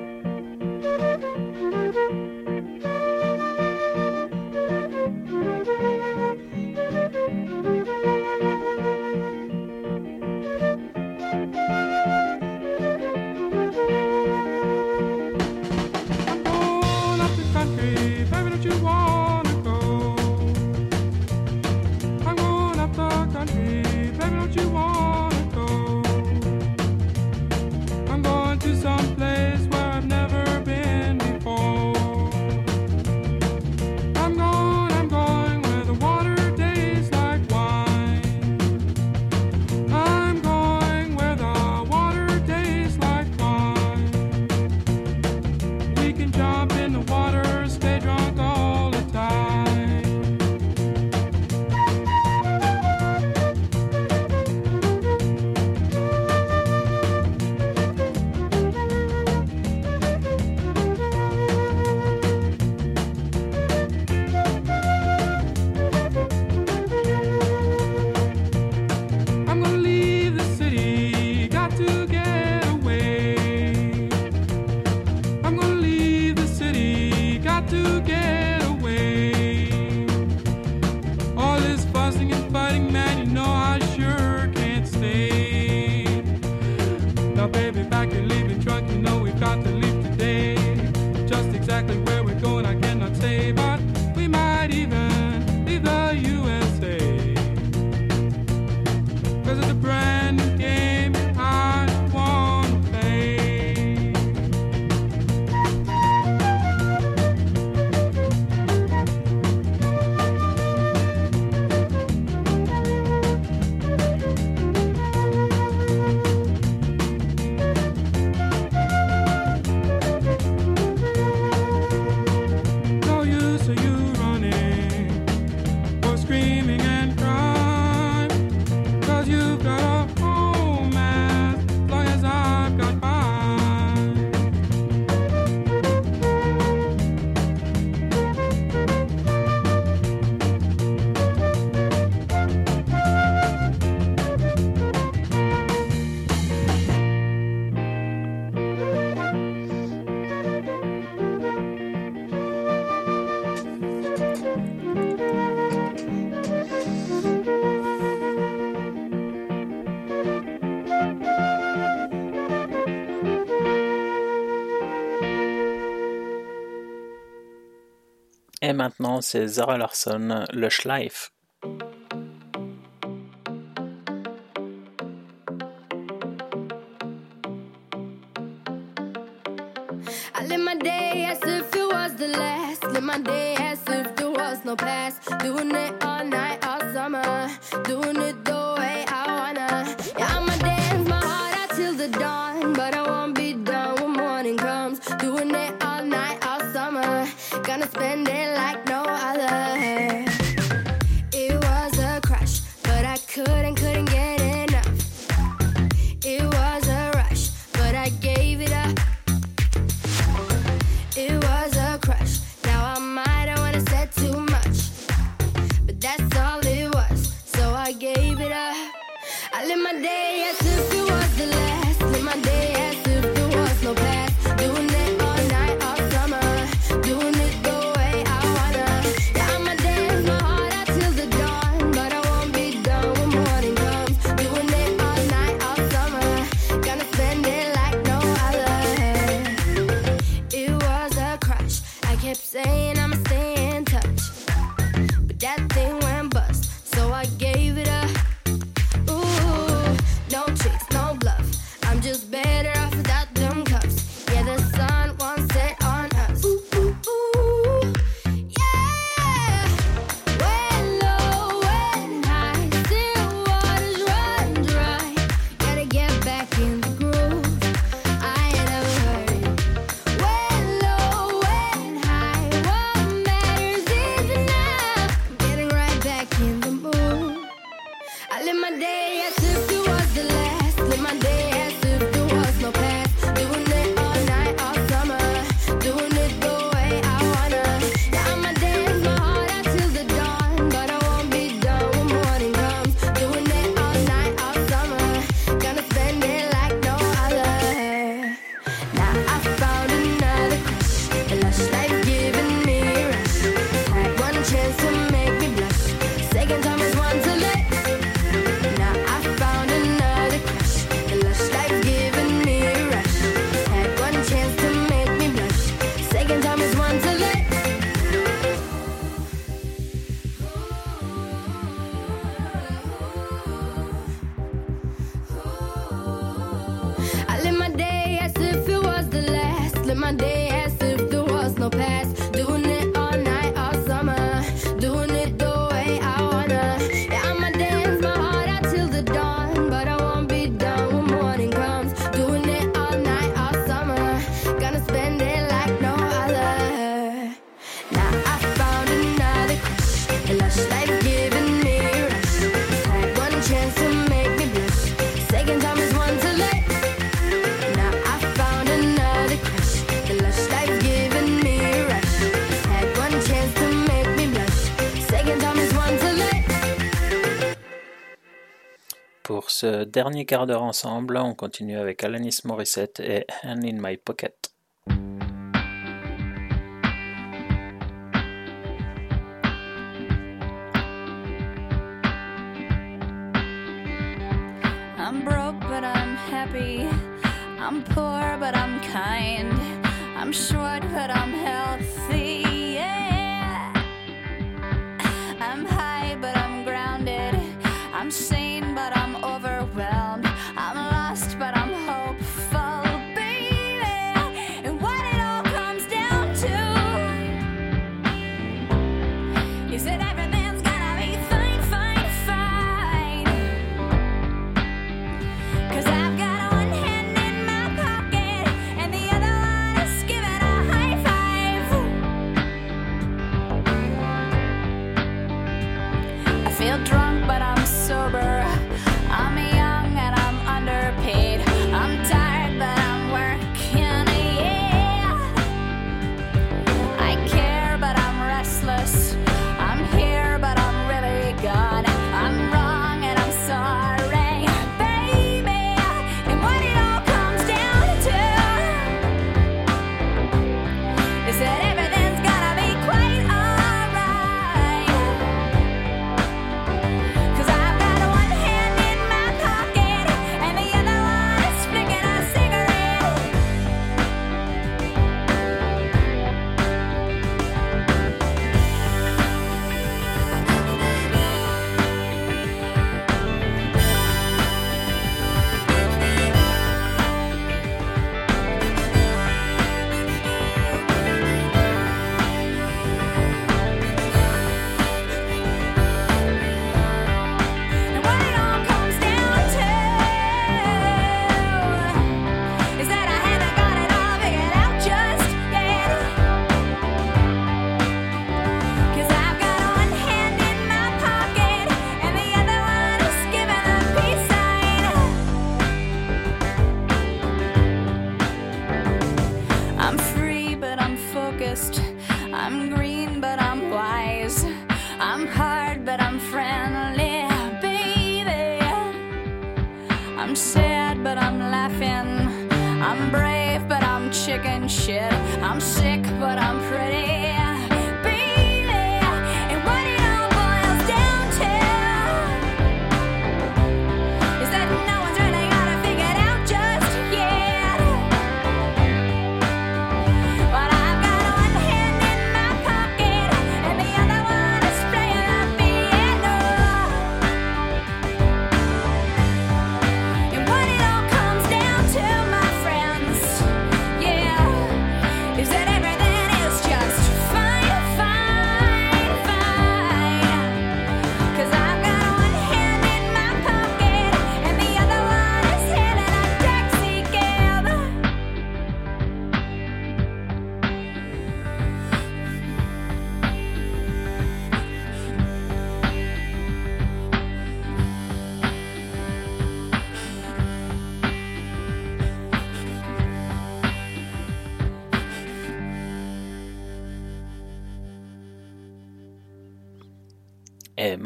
Et maintenant, c'est Zara Larsson, le Schleif, dernier quart d'heure ensemble, on continue avec Alanis Morissette et Hand in My Pocket.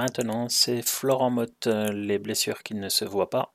maintenant, c'est Florent Motte, euh, les blessures qui ne se voient pas.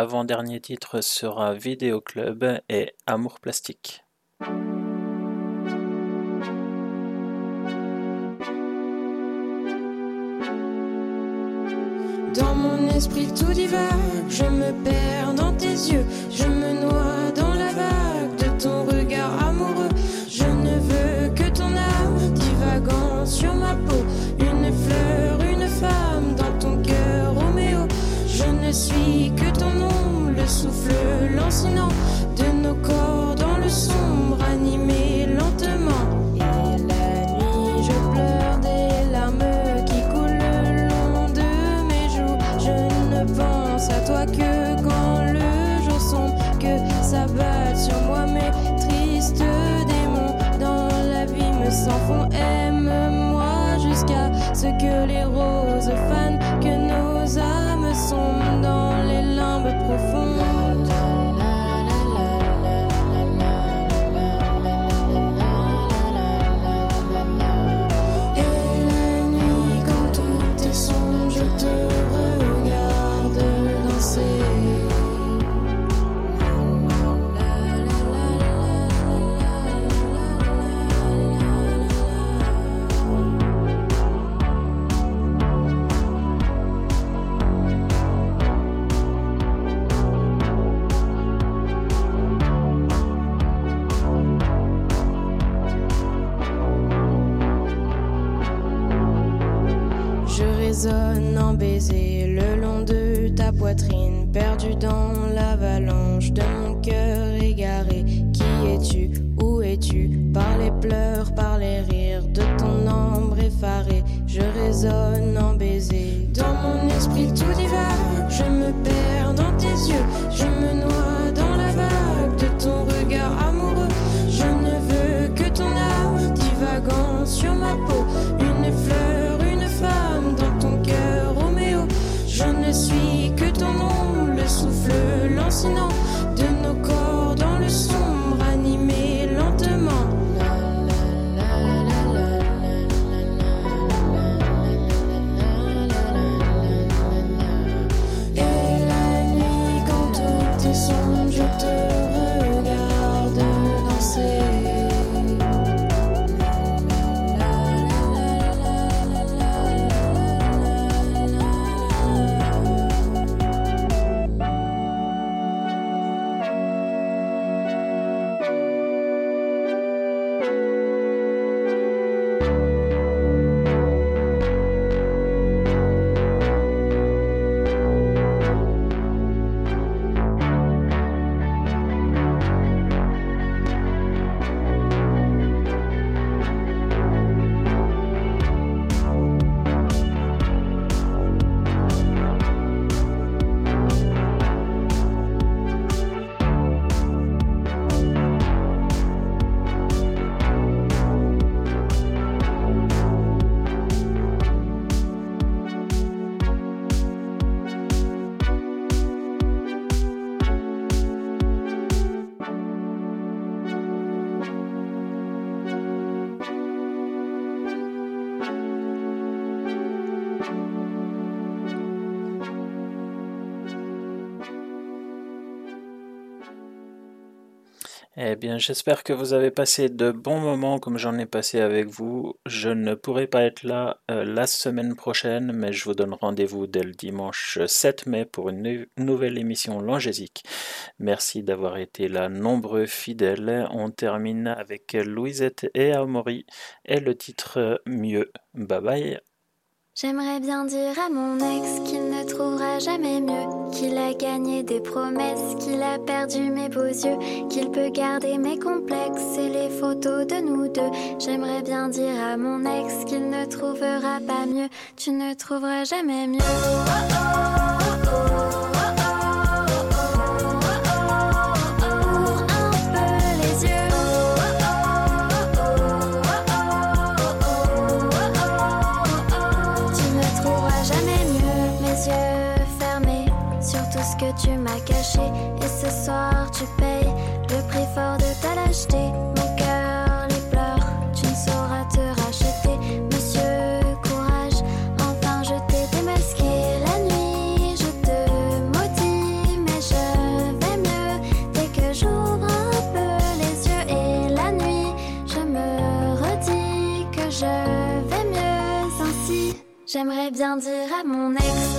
L'avant-dernier titre sera Vidéo Club et Amour Plastique. Dans mon esprit tout divague, je me perds dans tes yeux, je me noie de nos corps dans le sombre, animé perdu dans l'avalanche de mon cœur égaré. Qui es-tu? Où es-tu? Par les pleurs, par les rires de ton ombre effarée. Je résonne en baiser. Dans mon esprit tout divague, je me perds dans tes yeux, Eh bien, j'espère que vous avez passé de bons moments comme j'en ai passé avec vous. Je ne pourrai pas être là euh, la semaine prochaine, mais je vous donne rendez-vous dès le dimanche 7 mai pour une nou- nouvelle émission Langésique. Merci d'avoir été là, nombreux fidèles. On termine avec Louisette et Amaury et le titre euh, Mieux. Bye bye. J'aimerais bien dire à mon ex qu'il ne trouvera jamais mieux, qu'il a gagné des promesses, qu'il a perdu mes beaux yeux, qu'il peut garder mes complexes et les photos de nous deux. J'aimerais bien dire à mon ex qu'il ne trouvera pas mieux, tu ne trouveras jamais mieux. Ouvre tu m'as caché. Et ce soir, tu payes le prix fort de ta lâcheté. Mon cœur les pleure, tu ne sauras te racheter. Monsieur, courage, enfin je t'ai démasqué la nuit. Je te maudis, mais je vais mieux dès que j'ouvre un peu les yeux. Et la nuit, je me redis que je vais mieux. Ainsi, j'aimerais bien dire à mon ex.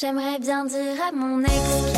J'aimerais bien dire à mon ex